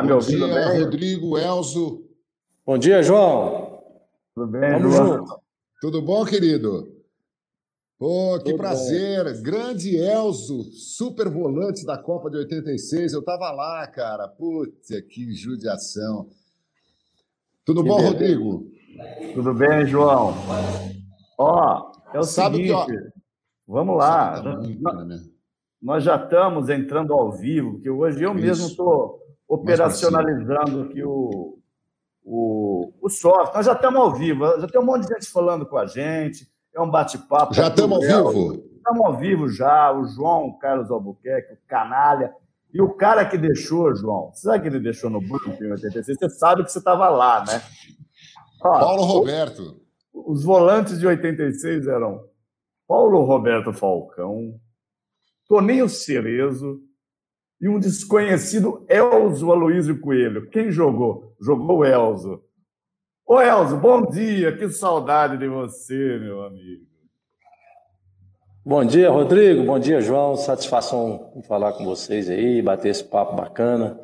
Tá me ouvindo dia, bem? Rodrigo, Elzo. Bom dia, João. Tudo bem, Vamos João? junto. Tudo bom, querido? Pô, que Tudo prazer. Grande Elzo, super volante da Copa de 86. Eu tava lá, cara. Putz, que judiação. Tudo Que bom, beleza. Rodrigo? Tudo bem, João? Ó, é o Sabe seguinte, que, ó, vamos lá. Tá muito, Nós- né? Nós já estamos entrando ao vivo, porque hoje eu mesmo Isso. estou operacionalizando aqui o, o, o software. Nós já estamos ao vivo, já tem um monte de gente falando com a gente, é um bate-papo. Já estamos ao vivo? Estamos ao vivo já, o João Carlos Albuquerque, o canalha. E o cara que deixou, João, sabe que ele deixou no banco em 86? Você sabe que você estava lá, né? Ó, Paulo Roberto. os volantes de 86 eram Paulo Roberto Falcão, Toninho Cerezo e um desconhecido Elzo Aloysio Coelho. Quem jogou? Jogou o Elzo. Ô Elzo, bom dia, que saudade de você, meu amigo. Bom dia, Rodrigo. Bom dia, João. Satisfação em falar com vocês aí, bater esse papo bacana.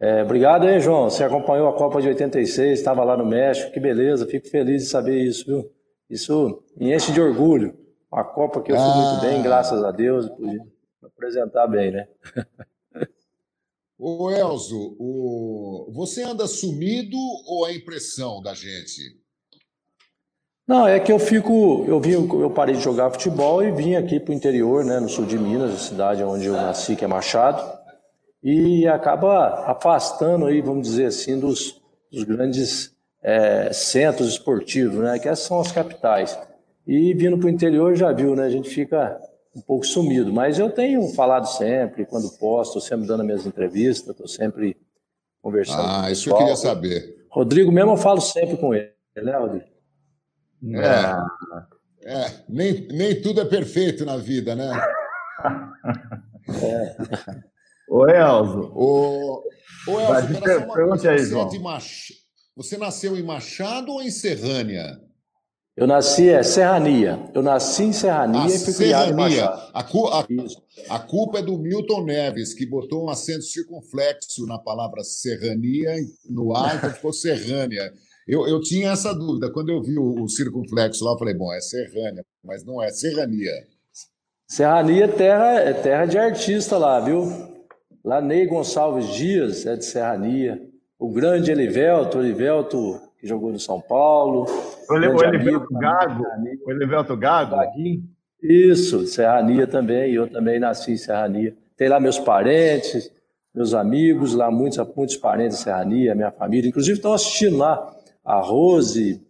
É, obrigado aí, João. Você acompanhou a Copa de 86, estava lá no México. Que beleza, fico feliz de saber isso, viu? Isso me enche de orgulho. Uma Copa que eu fui Ah. muito bem, graças a Deus. Pude apresentar bem, né? Ô, Elzo, o... você anda sumido ou é impressão da gente? Não, é que eu fico, eu vim, eu parei de jogar futebol e vim aqui para o interior, né, no sul de Minas, a cidade onde eu nasci, que é Machado, e acaba afastando aí, vamos dizer assim, dos, dos grandes é, centros esportivos, né, que essas são as capitais. E vindo para o interior já viu, né, a gente fica um pouco sumido, mas eu tenho falado sempre, quando posso, estou sempre dando minhas entrevistas, estou sempre conversando com o Ah, isso que eu pessoal. queria saber. Rodrigo mesmo eu falo sempre com ele, né, Rodrigo? É. É, nem, nem tudo é perfeito na vida, né? Ô Elzo, Ô, ô Elzo, pera pergunte aí, você, é João. Mach... você nasceu em Machado ou em Serrânia? Eu nasci, é Serrania. Eu nasci em Serrania Ah, e fui criado em Serrania. Machado. A, cu- a- a culpa é do Milton Neves, que botou um acento circunflexo na palavra serrania no ar, então ficou Serrânia. Eu, eu tinha essa dúvida. Quando eu vi o, o circunflexo lá, eu falei, bom, é Serrânia, mas não é Serrania. Serrania é terra, é terra de artista lá, viu? Lá Ney Gonçalves Dias é de Serrania. O grande Elivelto, Elivelto que jogou no São Paulo. o Ele- o Elivelto Gago, o Elivelto Gago, Gaguinho. Isso, Serrania também. Eu também nasci em Serrania. Tem lá meus parentes, meus amigos, lá muitos, muitos parentes de Serrania, minha família. Inclusive estão assistindo lá. A Rose,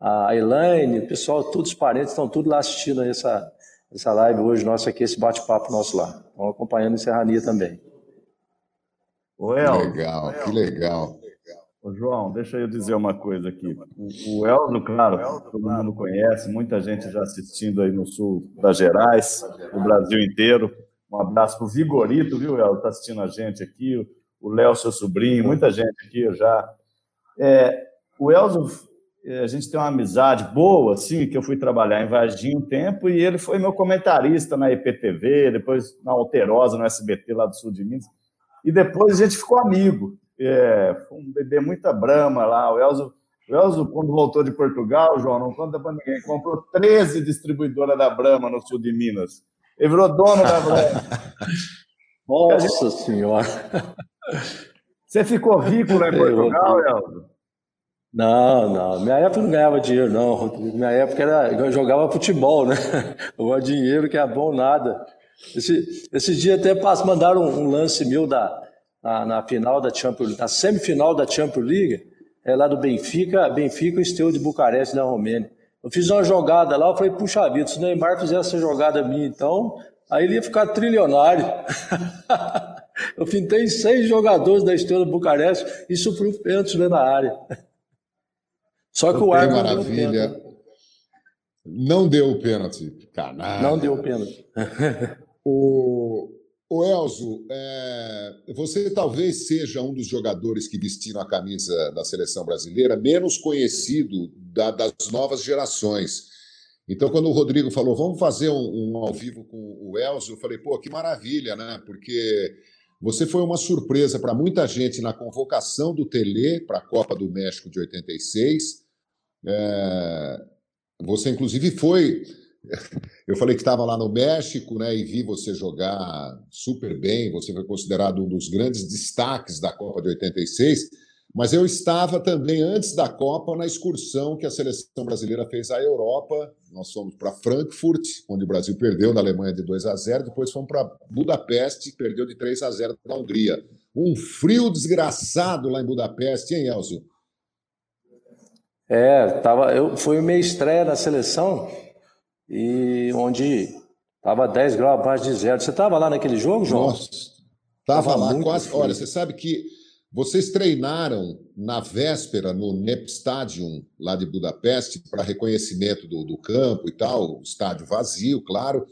a Elaine, o pessoal, todos os parentes estão tudo lá assistindo essa, essa live hoje nossa aqui, esse bate-papo nosso lá. Estão acompanhando em Serrania também. Elzo, legal, que legal. Ô, João, deixa eu dizer uma coisa aqui. O, Elzo, claro, todo mundo conhece, muita gente já assistindo aí no sul das Gerais, no Brasil inteiro. Um abraço para o Vigorito, viu, Elzo? Está assistindo a gente aqui, o- o Léo, seu sobrinho, muita gente aqui já. É, o Elzo, é, a gente tem uma amizade boa, assim, que eu fui trabalhar em Varginha um tempo e ele foi meu comentarista na IPTV, depois na Alterosa, no SBT lá do sul de Minas. E depois a gente ficou amigo. É, foi um bebê muita brama lá. O Elzo, o Elzo, quando voltou de Portugal, João, não conta para ninguém, comprou 13 distribuidoras da Brahma no sul de Minas. Ele virou dono da Brahma. Nossa Senhora! Você ficou rico lá em Eu- Portugal, Elzo? Não, não. Minha época não ganhava dinheiro, não. Rodrigo. Minha época era. Eu jogava futebol, né? Agora dinheiro que é bom nada. Esse, esse dia até mandaram um, um lance meu da, na, na final da Champions na semifinal da Champions League, é lá do Benfica, Benfica e Esteu de Bucareste, da Romênia. Eu fiz uma jogada lá, eu falei, puxa vida, se o Neymar fizesse essa jogada minha, então, aí ele ia ficar trilionário. eu pintei seis jogadores da Estrela de Bucareste e sofri pênalti lá na área. Só que o Que árbitro deu maravilha. Não deu o pênalti. Canalha. Não deu pênalti. O, o Elzo, é, você talvez seja um dos jogadores que vestiram a camisa da seleção brasileira menos conhecido da- das novas gerações. Então, quando o Rodrigo falou, vamos fazer um, um ao vivo com o Elzo, eu falei, pô, que maravilha, né? Porque Você foi uma surpresa para muita gente na convocação do Tele para a Copa do México de 86. É... Você, inclusive, foi. Eu falei que estava lá no México né, e vi você jogar super bem. Você foi considerado um dos grandes destaques da Copa de 86. Mas eu estava também, antes da Copa, na excursão que a seleção brasileira fez à Europa. Nós fomos para Frankfurt, onde o Brasil perdeu na Alemanha de 2 a 0. Depois fomos para Budapeste, perdeu de 3 a 0 na Hungria. Um frio desgraçado lá em Budapeste, hein, Elzo? É, tava, eu, foi minha estreia na seleção, e onde estava 10 graus abaixo de zero. Você estava lá naquele jogo, João? Nossa, estava lá quase. Frio. Olha, você sabe que vocês treinaram na véspera no NEP Stadium, lá de Budapeste, para reconhecimento do, do, campo e tal, estádio vazio, claro.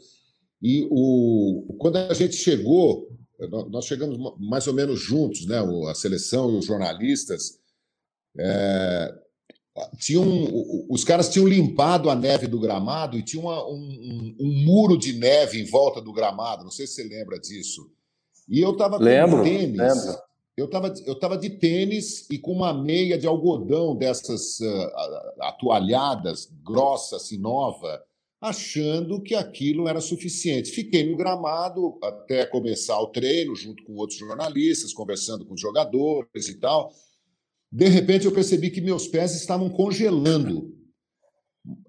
E o, quando a gente chegou, nós chegamos mais ou menos juntos, né? A seleção e os jornalistas. É, tinham, os caras tinham limpado a neve do gramado e tinha uma, um, um, muro de neve em volta do gramado. Não sei se você lembra disso. E eu estava com lembro, tênis. Lembro. Eu estava eu tava de tênis e com uma meia de algodão dessas uh, atualhadas, grossa, assim, nova, achando que aquilo era suficiente. Fiquei no gramado até começar o treino, junto com outros jornalistas, conversando com os jogadores e tal. De repente, eu percebi que meus pés estavam congelando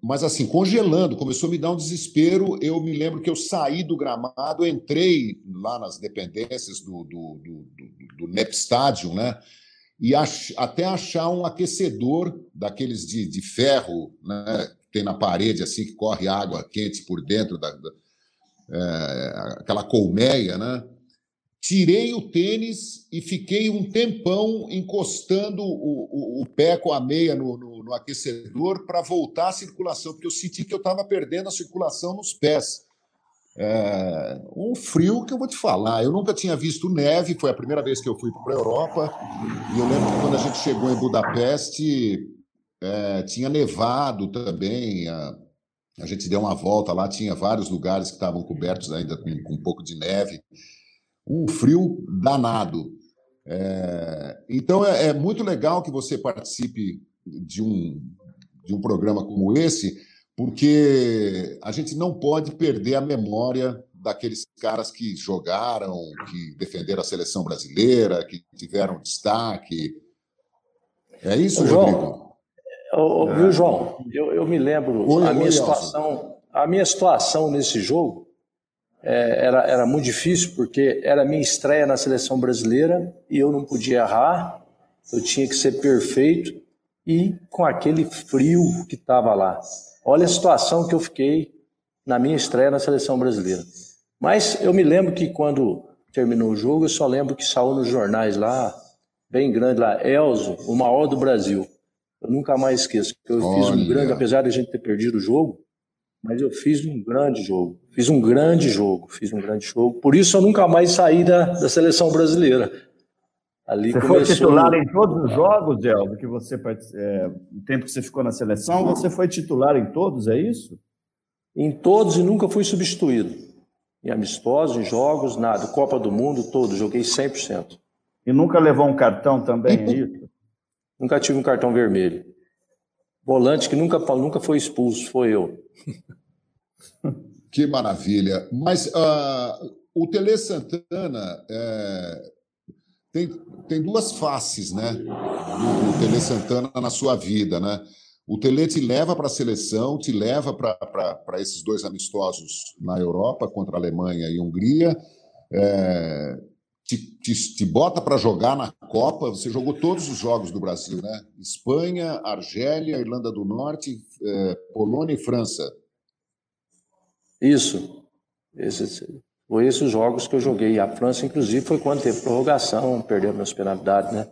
mas assim, congelando, começou a me dar um desespero. Eu me lembro que eu saí do gramado, entrei lá nas dependências do, do, do, do, do NEP Stadium, né? E ach, até achar um aquecedor daqueles de, de ferro, né? Tem na parede, assim, que corre água quente por dentro da, da é, aquela colmeia, né? Tirei o tênis e fiquei um tempão encostando o, o, o pé com a meia no, no, no aquecedor para voltar à circulação, porque eu senti que eu estava perdendo a circulação nos pés. É, um frio que eu vou te falar. Eu nunca tinha visto neve, foi a primeira vez que eu fui para a Europa. E eu lembro que quando a gente chegou em Budapeste, é, tinha nevado também. A, a gente deu uma volta lá, tinha vários lugares que estavam cobertos ainda com, com um pouco de neve um frio danado. É, então é, é, muito legal que você participe de um, de um programa como esse, porque a gente não pode perder a memória daqueles caras que jogaram, que defenderam a seleção brasileira, que tiveram destaque. É isso, João, Rodrigo? Ô, viu, João? Eu, eu me lembro oi, a minha oi, situação, a minha situação nesse jogo é, era, era muito difícil, porque era minha estreia na seleção brasileira e eu não podia errar, eu tinha que ser perfeito e com aquele frio que estava lá. Olha a situação que eu fiquei na minha estreia na seleção brasileira. Mas eu me lembro que quando terminou o jogo, eu só lembro que saiu nos jornais lá, bem grande lá, Elzo, o maior do Brasil. Eu nunca mais esqueço. Eu Olha. fiz um grande, apesar de a gente ter perdido o jogo, mas eu fiz um grande jogo. Fiz um grande jogo, fiz um grande jogo. Por isso eu nunca mais saí da, da seleção brasileira. Ali você começou... foi titular em todos os jogos, Elvio, que você é, o tempo que você ficou na seleção, você foi titular em todos, é isso? Em todos e nunca fui substituído. Em amistosos, em jogos, nada. Copa do Mundo, todo, joguei 100%. E nunca levou um cartão também, é isso? nunca tive um cartão vermelho. Volante que nunca, nunca foi expulso, foi eu. Que maravilha. Mas uh, o Tele Santana é, tem, tem duas faces, né? O, Tele Santana na sua vida, né? O Tele te leva para a seleção, te leva para esses dois amistosos na Europa, contra a Alemanha e Hungria. É, te, te, te bota para jogar na Copa, você jogou todos os jogos do Brasil, né? Espanha, Argélia, Irlanda do Norte, é, Polônia e França. Isso. Esses, foi esses os jogos que eu joguei. A França, inclusive, foi quando teve prorrogação, perdeu minhas penalidades, né?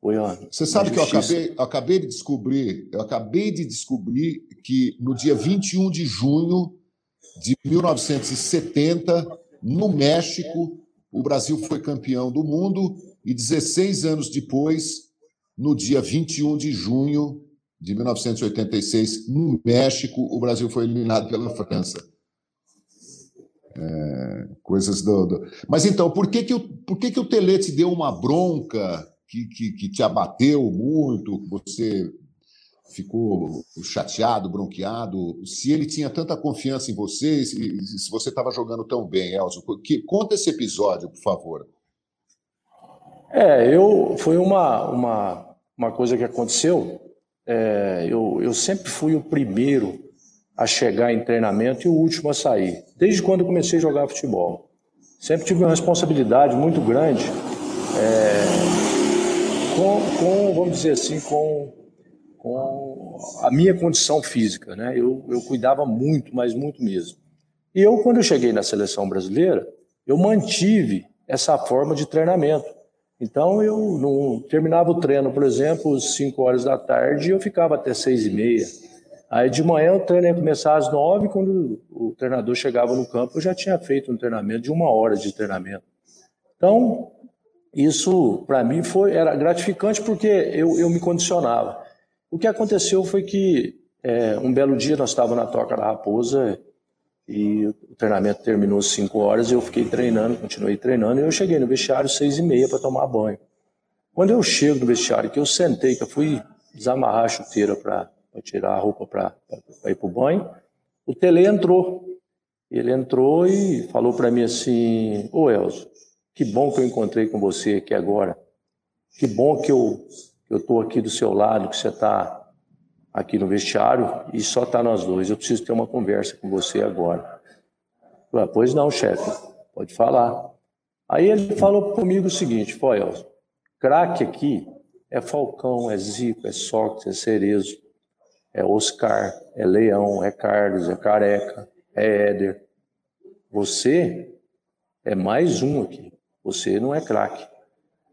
Foi uma, Você sabe que eu acabei, eu acabei de descobrir, eu acabei de descobrir que no dia 21 de junho de 1970, no México, o Brasil foi campeão do mundo e 16 anos depois, no dia 21 de junho de 1986, no México, o Brasil foi eliminado pela França. É, coisas do, do, Mas então, por que, que, o, por que, que o Tele te deu uma bronca que, que, que te abateu muito? Você ficou chateado, bronqueado? Se ele tinha tanta confiança em você, se, você estava jogando tão bem, Elcio, que, conta esse episódio, por favor. É, eu foi uma, uma, uma coisa que aconteceu. É, eu, eu sempre fui o primeiro a chegar em treinamento e o último a sair, desde quando comecei a jogar futebol. Sempre tive uma responsabilidade muito grande é, com, com, vamos dizer assim, com, com a minha condição física. Né? Eu, eu cuidava muito, mas muito mesmo. E eu, quando eu cheguei na seleção brasileira, eu mantive essa forma de treinamento. Então, eu não terminava o treino, por exemplo, às 5 horas da tarde eu ficava até 6 e meia Aí de manhã o treino ia começar às nove, quando o treinador chegava no campo, eu já tinha feito um treinamento de uma hora de treinamento. Então, isso para mim foi era gratificante porque eu, eu me condicionava. O que aconteceu foi que é, um belo dia nós estávamos na Toca da Raposa e o treinamento terminou às 5 horas, eu fiquei treinando, continuei treinando, e eu cheguei no vestiário às seis e meia para tomar banho. Quando eu chego no vestiário, que eu sentei, que eu fui desamarrar a chuteira para tirar a roupa para ir para o banho. O Tele entrou. Ele entrou e falou para mim assim: Ô Elzo, que bom que eu encontrei com você aqui agora. Que bom que eu estou aqui do seu lado, que você está aqui no vestiário e só está nós dois. Eu preciso ter uma conversa com você agora. falei, ah, pois não, chefe, pode falar. Aí ele falou comigo o seguinte: Pô, craque aqui é Falcão, é Zico, é Sócrates, é Cerezo é Oscar, é Leão, é Carlos, é Careca, é Éder. Você é mais um aqui. Você não é craque.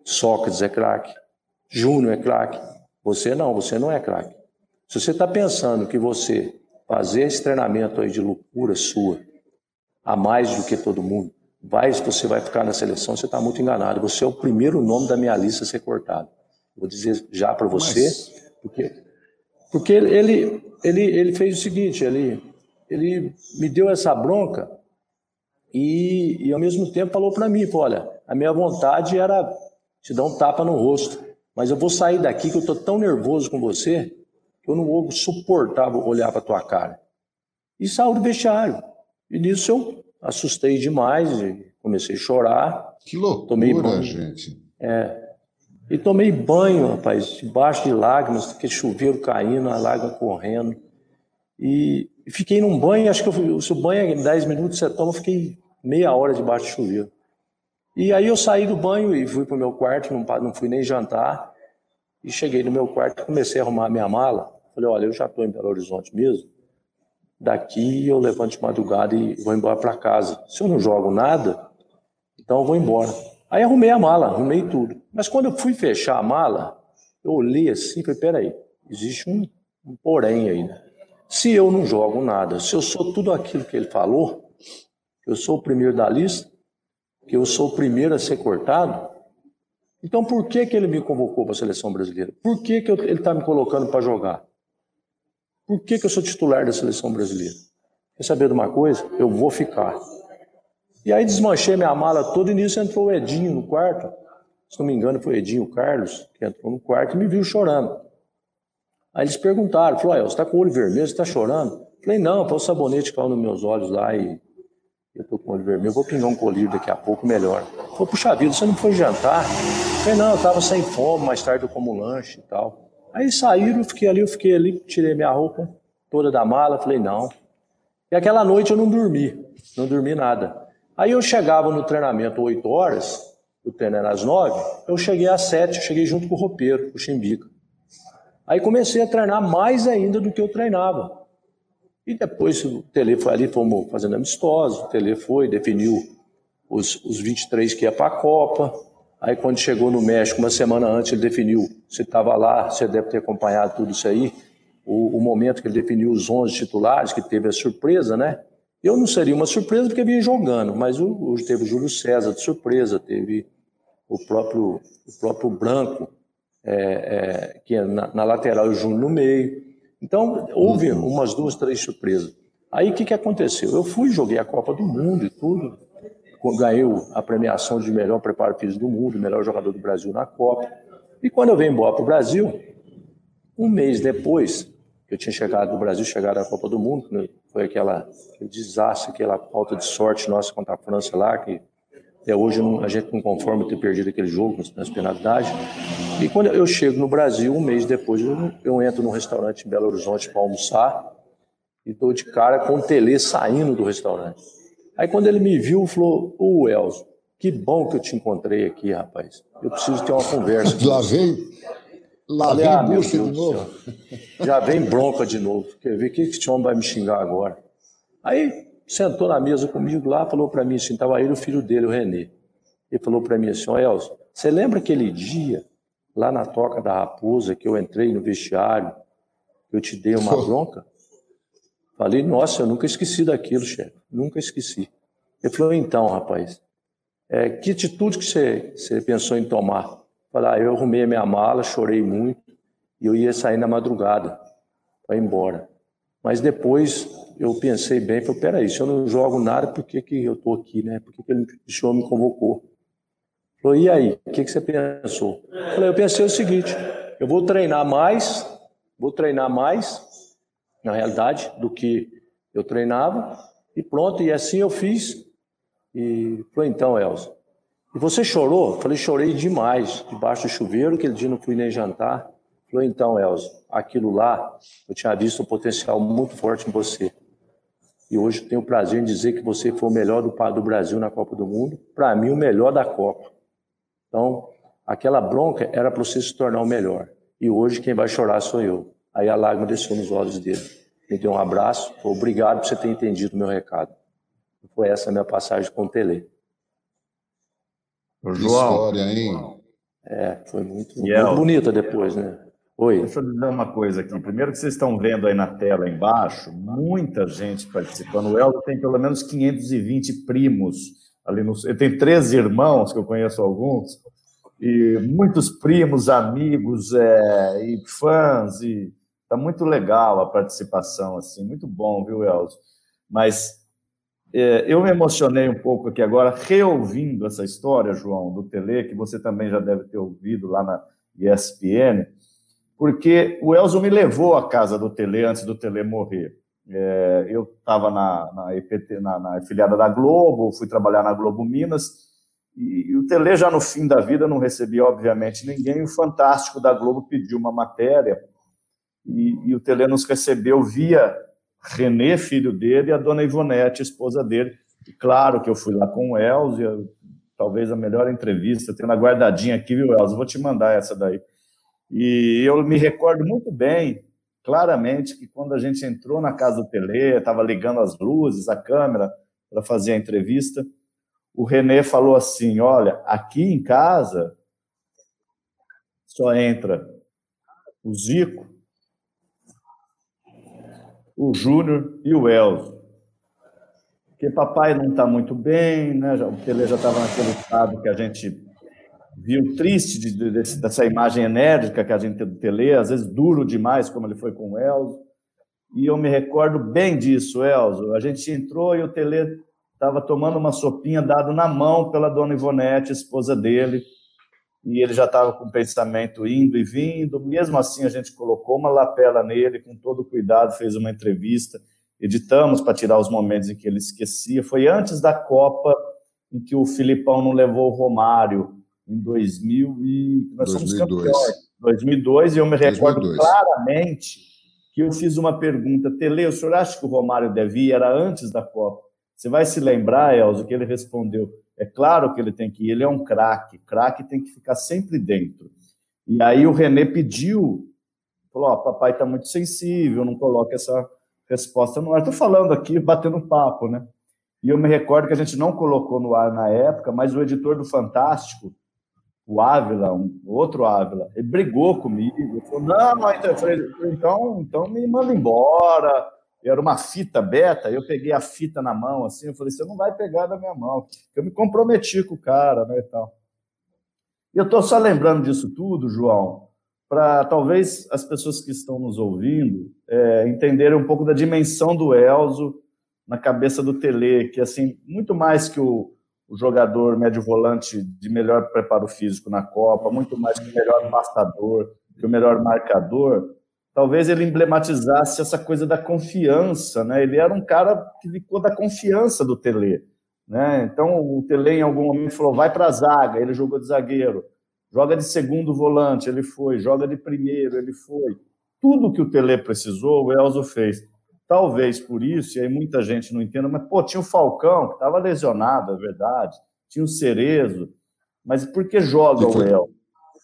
Sócrates é craque. Júnior é craque. Você não, você não é craque. Se você está pensando que você fazer esse treinamento aí de loucura sua, a mais do que todo mundo, vai, você vai ficar na seleção, você está muito enganado. Você é o primeiro nome da minha lista a ser cortado. Vou dizer já para você, Mas... porque porque ele, ele, ele fez o seguinte, ele, ele me deu essa bronca e, e ao mesmo tempo falou para mim, olha, a minha vontade era te dar um tapa no rosto, mas eu vou sair daqui que eu estou tão nervoso com você eu não vou suportar olhar para tua cara. E saiu do vestiário. E nisso eu assustei demais e comecei a chorar. Que loucura, tomei gente. É, e tomei banho, rapaz, debaixo de lágrimas, aquele chuveiro caindo, a lágrima correndo. E fiquei num banho, acho que eu, se o banho é 10 minutos você toma, eu fiquei meia hora debaixo de chuveiro. E aí eu saí do banho e fui para o meu quarto, não, não fui nem jantar. E cheguei no meu quarto, comecei a arrumar minha mala. Falei, olha, eu já estou em Belo Horizonte mesmo. Daqui eu levanto de madrugada e vou embora para casa. Se eu não jogo nada, então eu vou embora. Aí arrumei a mala, arrumei tudo. Mas quando eu fui fechar a mala, eu olhei assim e falei, peraí, existe um, um porém aí, né? Se eu não jogo nada, se eu sou tudo aquilo que ele falou, eu sou o primeiro da lista, que eu sou o primeiro a ser cortado, então por que, que ele me convocou para a seleção brasileira? Por que, que eu, ele está me colocando para jogar? Por que, que eu sou titular da seleção brasileira? Quer saber de uma coisa? Eu vou ficar. E aí desmanchei minha mala toda e nisso entrou o Edinho no quarto. Se não me engano, foi o Edinho Carlos, que entrou no quarto e me viu chorando. Aí eles perguntaram, falou, você está com o olho vermelho, você está chorando? Falei, não, foi o sabonete que caiu nos meus olhos lá e eu estou com olho vermelho, vou pingar um colírio daqui a pouco, melhor. Falei, puxa vida, você não foi jantar? Falei, não, eu estava sem fome, mais tarde eu como lanche e tal. Aí saíram, eu fiquei ali, eu fiquei ali, tirei minha roupa toda da mala, falei, não. E aquela noite eu não dormi, não dormi nada. Aí eu chegava no treinamento 8 horas, o treino era às 9, eu cheguei às 7, eu cheguei junto com o roupeiro, o Chimbica. Aí comecei a treinar mais ainda do que eu treinava. E depois o Tele foi ali, fomos fazendo amistosos, o Tele foi, definiu os, os 23 que ia para a Copa. Aí quando chegou no México, uma semana antes, ele definiu, você estava lá, você deve ter acompanhado tudo isso aí, o, o momento que ele definiu os 11 titulares, que teve a surpresa, né? Eu não seria uma surpresa porque vinha jogando, mas o, o, teve o Júlio César de surpresa, teve o próprio, o próprio Branco, é, é, que é na, na, lateral e o Júnior no meio. Então, houve umas duas, três surpresas. Aí o que, que aconteceu? Eu fui, joguei a Copa do Mundo e tudo, ganhei a premiação de melhor preparo físico do mundo, melhor jogador do Brasil na Copa. E quando eu venho embora para o Brasil, um mês depois que eu tinha chegado do Brasil, chegado à Copa do Mundo, né, foi aquela, aquele desastre, aquela falta de sorte nossa contra a França lá, que até hoje não, a gente não conforma ter perdido aquele jogo nas, penalidades. E quando eu chego no Brasil, um mês depois, eu, eu entro num restaurante em Belo Horizonte para almoçar e dou de cara com o Tele saindo do restaurante. Aí quando ele me viu, falou, ô Elzo, que bom que eu te encontrei aqui, rapaz. Eu preciso ter uma conversa. Lá vem, lá Falei, vem ah, de novo. Já vem bronca de novo. Quer ver o que esse homem vai me xingar agora? Aí sentou na mesa comigo lá, falou para mim assim, estava aí o filho dele, o Renê. Ele falou para mim assim, ó Elzo, você lembra aquele dia lá na Toca da Raposa que eu entrei no vestiário, que eu te dei uma bronca? Falei, nossa, eu nunca esqueci daquilo, chefe. Nunca esqueci. Ele falou, então, rapaz, é, que atitude que você, você pensou em tomar? Falei, ah, eu arrumei a minha mala, chorei muito, e eu ia sair na madrugada para ir embora. Mas depois eu pensei bem, falei, peraí, se eu não jogo nada, por que, que eu estou aqui, né? Por que, que ele, o senhor me convocou? Falou, e aí, o que, que você pensou? Falei, eu pensei o seguinte, eu vou treinar mais, vou treinar mais na realidade, do que eu treinava. E pronto, e assim eu fiz. E falei, então, Elza, e você chorou? Falei, chorei demais, debaixo do chuveiro, aquele dia não fui nem jantar. Falei, então, Elza, aquilo lá, eu tinha visto um potencial muito forte em você. E hoje tenho o prazer em dizer que você foi o melhor do, do Brasil na Copa do Mundo, para mim, o melhor da Copa. Então, aquela bronca era para você se tornar o melhor. E hoje quem vai chorar sou eu. Aí a lágrima desceu nos olhos dele. Me deu um abraço, obrigado por você ter entendido o meu recado. Foi essa a minha passagem com o Tele. João, história, hein? É, foi muito, muito bonita depois, né? Oi. Deixa eu dizer uma coisa aqui. Primeiro que vocês estão vendo aí na tela embaixo, muita gente participando. O Eldo tem pelo menos 520 primos ali no. Ele tem três irmãos, que eu conheço alguns, e muitos primos, amigos é, e fãs e Tá muito legal a participação, assim, muito bom, viu, Elzo? Mas é, eu me emocionei um pouco aqui agora, reouvindo essa história, João, do Tele, que você também já deve ter ouvido lá na ESPN, porque o Elzo me levou à casa do Tele antes do Tele morrer. É, eu estava na, na, na, na afiliada da Globo, fui trabalhar na Globo Minas, e, e, o Tele já no fim da vida não recebia, obviamente, ninguém. O Fantástico da Globo pediu uma matéria e, e o Tele nos recebeu via Renê, filho dele, e a dona Ivonete, esposa dele. E claro que eu fui lá com o Elzo, talvez a melhor entrevista, tendo a guardadinha aqui, viu, Elzo? Vou te mandar essa daí. E eu me recordo muito bem, claramente, que quando a gente entrou na casa do Tele, estava ligando as luzes, a câmera, para fazer a entrevista, o Renê falou assim: Olha, aqui em casa só entra o Zico, o Júnior e o Elzo. Porque papai não está muito bem, né? o Pelé já estava naquele estado que a gente viu triste de, de, dessa imagem enérgica que a gente Pelé, às vezes duro demais, como ele foi com o Elzo. E eu me recordo bem disso, Elzo. A gente entrou e o Telê estava tomando uma sopinha dado na mão pela dona Ivonete, esposa dele e ele já estava com o pensamento indo e vindo. Mesmo assim, a gente colocou uma lapela nele, com todo cuidado, fez uma entrevista, editamos para tirar os momentos em que ele esquecia. Foi antes da Copa em que o Filipão não levou o Romário, em 2000 e nós 2002. somos campeões. 2002, e eu me recordo 2002. claramente que eu fiz uma pergunta, Tele, o senhor acha que o Romário devia? Era antes da Copa. Você vai se lembrar, Elzo, que ele respondeu, é claro que ele tem que ir, ele é um craque, craque tem que ficar sempre dentro. E aí o René pediu, falou: Ó, oh, papai está muito sensível, não coloque essa resposta no ar. Estou falando aqui, batendo papo, né? E eu me recordo que a gente não colocou no ar na época, mas o editor do Fantástico, o Ávila, um outro Ávila, ele brigou comigo, falou: não, então, então me manda embora era uma fita beta, eu peguei a fita na mão, assim, eu falei, você não vai pegar da minha mão. Eu me comprometi com o cara, né, e tal. E eu estou só lembrando disso tudo, João, para talvez as pessoas que estão nos ouvindo é, entenderem um pouco da dimensão do Elzo na cabeça do Tele, que assim, muito mais que o, o jogador médio volante de melhor preparo físico na Copa, muito mais que o melhor passador, que o melhor marcador, talvez ele emblematizasse essa coisa da confiança, né? Ele era um cara que ficou da confiança do Tele, né? Então o Tele em algum momento falou: "Vai para a zaga", ele jogou de zagueiro. Joga de segundo volante, ele foi, joga de primeiro, ele foi. Tudo que o Tele precisou, o Elzo fez. Talvez por isso, e aí muita gente não entenda, mas pô, tinha o Falcão, que estava lesionado, é verdade, tinha o Cerezo, mas por que joga o Elzo?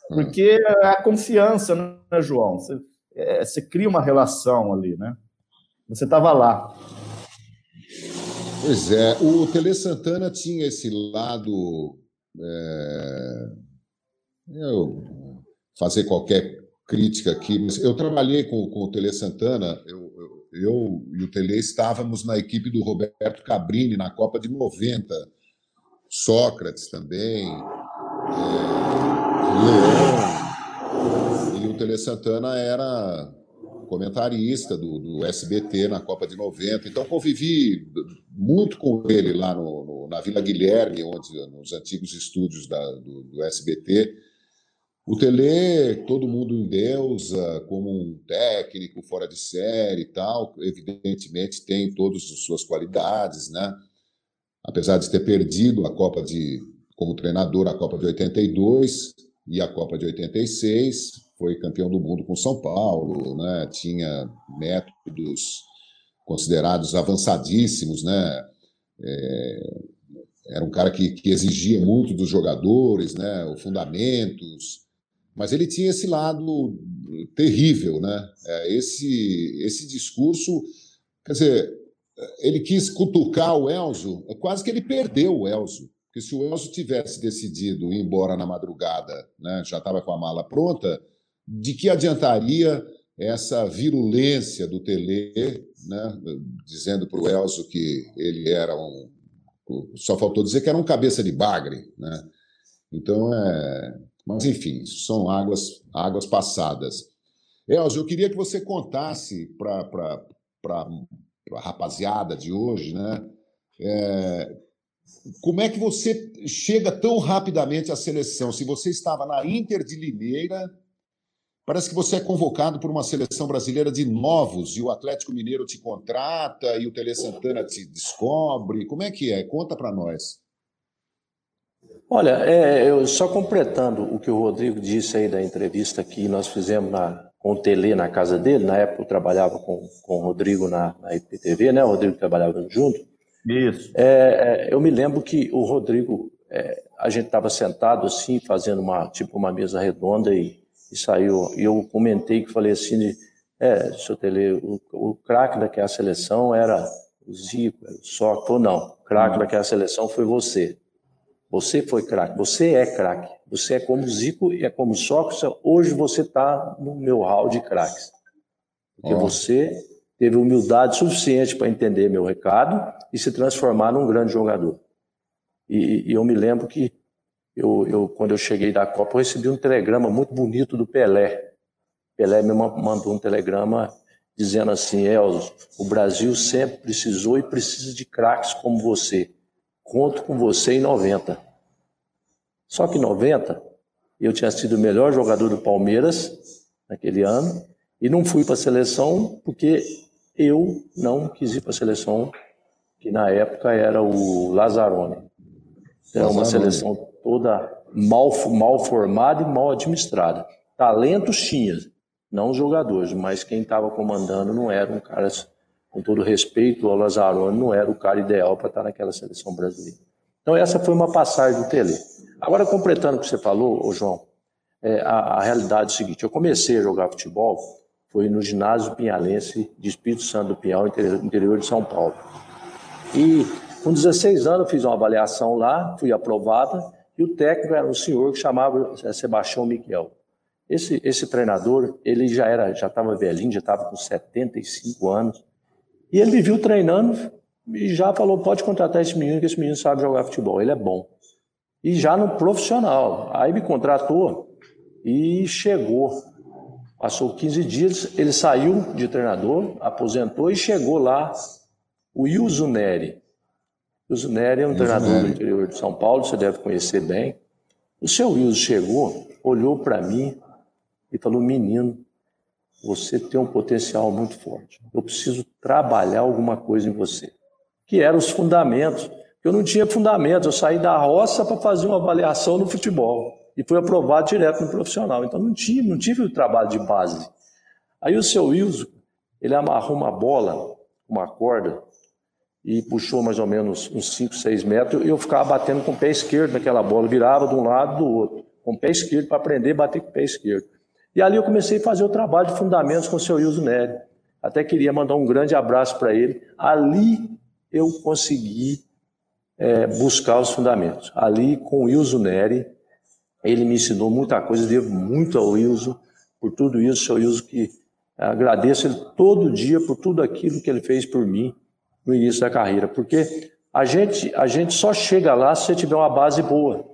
Porque é a confiança, né, João? Você, é, você cria uma relação ali, né? Você estava lá. Pois é, o Tele Santana tinha esse lado. É, eu fazer qualquer crítica aqui, mas eu trabalhei com, com o Tele Santana, eu, eu, e o Tele estávamos na equipe do Roberto Cabrini na Copa de 90, Sócrates também, é, Leão, e o Tele Santana era comentarista do, do, SBT na Copa de 90, então convivi muito com ele lá no, no, na Vila Guilherme, onde nos antigos estúdios da, do, do SBT, o Tele, todo mundo endeusa como um técnico fora de série e tal, evidentemente tem todas as suas qualidades, né? Apesar de ter perdido a Copa de como treinador a Copa de 82 e a Copa de 86, foi campeão do mundo com São Paulo, né? Tinha métodos considerados avançadíssimos, né? É, era um cara que, que exigia muito dos jogadores, né? Os fundamentos, mas ele tinha esse lado terrível, né? É, esse, esse discurso, quer dizer, ele quis cutucar o Elzo, quase que ele perdeu o Elzo. Porque se o Elzo tivesse decidido ir embora na madrugada, né, já estava com a mala pronta, de que adiantaria essa virulência do Tele, né, dizendo para o Elzo que ele era um. Só faltou dizer que era um cabeça de bagre. Né? Então, é, mas, enfim, são águas, águas passadas. Elcio, eu queria que você contasse para a rapaziada de hoje, né? É, como é que você chega tão rapidamente à seleção? Se você estava na Inter de Limeira, parece que você é convocado por uma seleção brasileira de novos e o Atlético Mineiro te contrata e o Tele Santana te descobre. Como é que é? Conta para nós. Olha, é, eu só completando o que o Rodrigo disse aí da entrevista que nós fizemos na, com o Tele na casa dele, na época eu trabalhava com, com o Rodrigo na, na IPTV, né? O Rodrigo trabalhava junto. Isso. É, é eu me lembro que o Rodrigo, é, a gente estava sentado assim, fazendo uma tipo uma mesa redonda e, e saiu. E eu comentei que falei assim, de, é, seu Tele, o, o craque daquela seleção era o Zico, era o Só, ou não, o craque hum. daquela seleção foi você. Você foi craque, você é craque. Você é como Zico e é como Sócrates. Hoje você está no meu hall de craques. Porque oh. você teve humildade suficiente para entender meu recado e se transformar num grande jogador. E, e eu me lembro que eu, eu, quando eu cheguei da Copa, eu recebi um telegrama muito bonito do Pelé. Pelé me mandou um telegrama dizendo assim: Elzo, o Brasil sempre precisou e precisa de craques como você conto com você em 90. Só que em 90, eu tinha sido o melhor jogador do Palmeiras naquele ano e não fui para a seleção porque eu não quis ir para a seleção, que na época era o Lazzaroni. Era uma seleção toda mal, mal formada e mal administrada. Talentos tinha, não os jogadores, mas quem estava comandando não era um cara com todo respeito, o Lazzaroni não era o cara ideal para estar naquela seleção brasileira. Então, essa foi uma passagem do Tele. Agora, completando o que você falou, ô João, é, a, a, realidade é a seguinte: eu comecei a jogar futebol, foi no ginásio pinhalense de Espírito Santo do Pinhal, interior de São Paulo. E com 16 anos, fiz uma avaliação lá, fui aprovada, e o técnico era um senhor que chamava é, Sebastião Miguel. Esse, esse treinador, ele já era, já estava velhinho, já estava com 75 anos, e ele me viu treinando e já falou: pode contratar esse menino, que esse menino sabe jogar futebol, ele é bom. E já no profissional. Aí me contratou e chegou. Passou 15 dias, ele saiu de treinador, aposentou e chegou lá o Wilson Neri. O Wilson Neri é um treinador do interior de São Paulo, você deve conhecer bem. O seu Wilson chegou, olhou para mim e falou: Menino, você tem um potencial muito forte. Eu preciso trabalhar alguma coisa em você. Que eram os fundamentos. Eu não tinha fundamentos, eu saí da roça para fazer uma avaliação no futebol e fui aprovado direto no profissional. Então não tive, não tive o trabalho de base. Aí o seu Wilson, ele amarrou uma bola, uma corda, e puxou mais ou menos uns 5, 6 metros, e eu ficava batendo com o pé esquerdo naquela bola, virava de um lado do outro, com o pé esquerdo para aprender a bater com o pé esquerdo. E ali eu comecei a fazer o trabalho de fundamentos com o seu Wilson Nery. Até queria mandar um grande abraço para ele. Ali eu consegui é, buscar os fundamentos. Ali com o Wilson Nery, ele me ensinou muita coisa, devo muito ao Wilson, por tudo isso, seu Wilson, que agradeço ele todo dia por tudo aquilo que ele fez por mim no início da carreira, porque a gente, a gente só chega lá se você tiver uma base boa.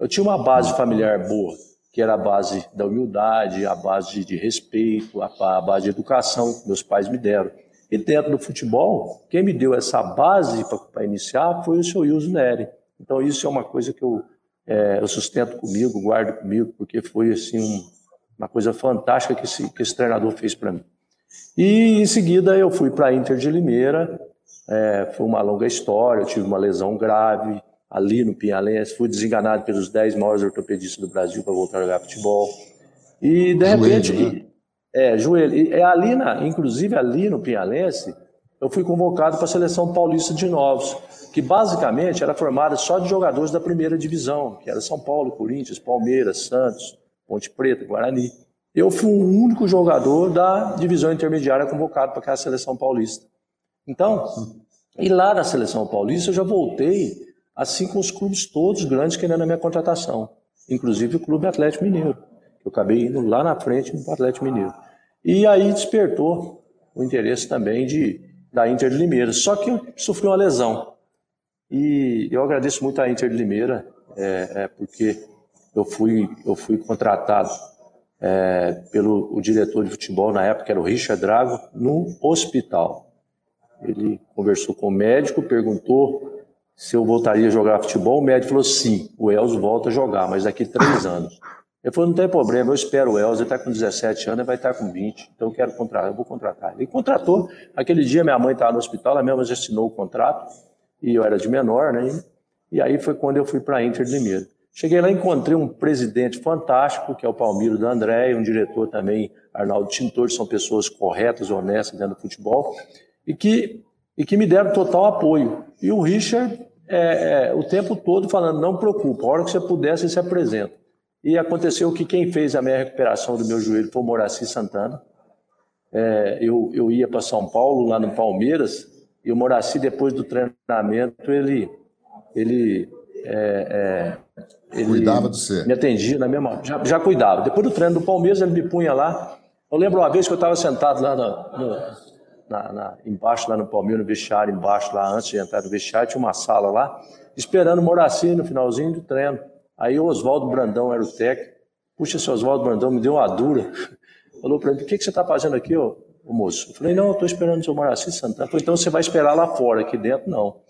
Eu tinha uma base familiar boa, que era a base da humildade, a base de respeito, a, base de educação que meus pais me deram. E dentro do futebol, quem me deu essa base para iniciar foi o seu Wilson Neri. Então isso é uma coisa que eu, é, eu sustento comigo, guardo comigo, porque foi assim um, uma coisa fantástica que esse, que esse treinador fez para mim. E em seguida eu fui para a Inter de Limeira, é, foi uma longa história, eu tive uma lesão grave ali no Pinhalense, fui desenganado pelos 10 maiores ortopedistas do Brasil para voltar a jogar futebol. E de joelho, repente, né? é, joelho. E, é ali na, inclusive ali no Pinhalense, eu fui convocado para a seleção paulista de novos, que basicamente era formada só de jogadores da primeira divisão, que era São Paulo, Corinthians, Palmeiras, Santos, Ponte Preta, Guarani. Eu fui o único jogador da divisão intermediária convocado para aquela seleção paulista. Então, e lá na seleção paulista eu já voltei assim com os clubes todos grandes querendo a minha contratação, inclusive o Clube Atlético Mineiro. Eu acabei indo lá na frente no Atlético Mineiro. E aí despertou o interesse também de, da Inter de Limeira. Só que eu sofri uma lesão. E eu agradeço muito à Inter de Limeira, é, é, porque eu fui, eu fui contratado é, pelo o diretor de futebol na época, era o Richard Drago, no hospital. Ele conversou com o médico, perguntou se eu voltaria a jogar futebol. O médico falou: sim, o Elzo volta a jogar, mas daqui três anos. Ele falou: não tem problema, eu espero o Elzo, ele está com 17 anos, ele vai estar com 20, então eu quero contratar, eu vou contratar. Ele contratou. Aquele dia minha mãe estava no hospital, ela mesma já assinou o contrato, e eu era de menor, né? E aí foi quando eu fui para a Inter de Limeira. Cheguei lá e encontrei um presidente fantástico, que é o Palmiro da André, um diretor também, Arnaldo Tintor, são pessoas corretas, honestas dentro do futebol e que, e que me deram total apoio. E o Richard, é, é, o tempo todo falando, não preocupa, a hora que você puder, você se apresenta. E aconteceu que quem fez a minha recuperação do meu joelho foi o Moraci Santana. É, eu, eu ia para São Paulo, lá no Palmeiras, e o Moraci, depois do treinamento, ele, ele, é, é, ele cuidava do você. Me atendia na mesma. Já, já cuidava. Depois do treino do Palmeiras, ele me punha lá. Eu lembro uma vez que eu estava sentado lá no, no, na, na, embaixo lá no Palmeiras, no vestiário, embaixo lá, antes de entrar no vestiário, tinha uma sala lá, esperando o Moraci no finalzinho do treino. Aí o Oswaldo Brandão era o técnico. Puxa, esse Oswaldo Brandão me deu uma dura. Falou para mim, o que, que você está fazendo aqui, ô, ô, moço? Eu falei, não, eu estou esperando o seu Moraci Santana. Falei, então você vai esperar lá fora, aqui dentro não.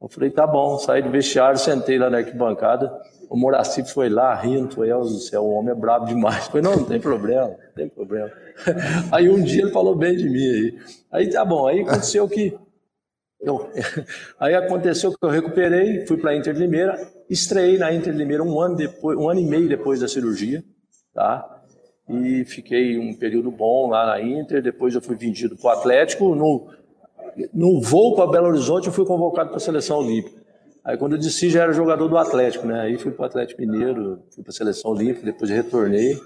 Eu falei, tá bom. Saí do vestiário, sentei lá na arquibancada. O Moraci foi lá rindo, foi, Deus do céu, o homem é brabo demais. Falei, não, não tem problema, não tem problema. Aí um dia ele falou bem de mim aí. Aí tá bom, aí aconteceu que eu, aí aconteceu que eu recuperei, fui para a Inter de Limeira, estreiei na Inter de Limeira um ano depois, um ano e meio depois da cirurgia, tá? E fiquei um período bom lá na Inter, depois eu fui vendido para o Atlético, no, no voo para Belo Horizonte eu fui convocado para a seleção olímpica. Aí quando eu disse já era jogador do Atlético, né? Aí fui para o Atlético Mineiro, fui para a seleção olímpica, depois retornei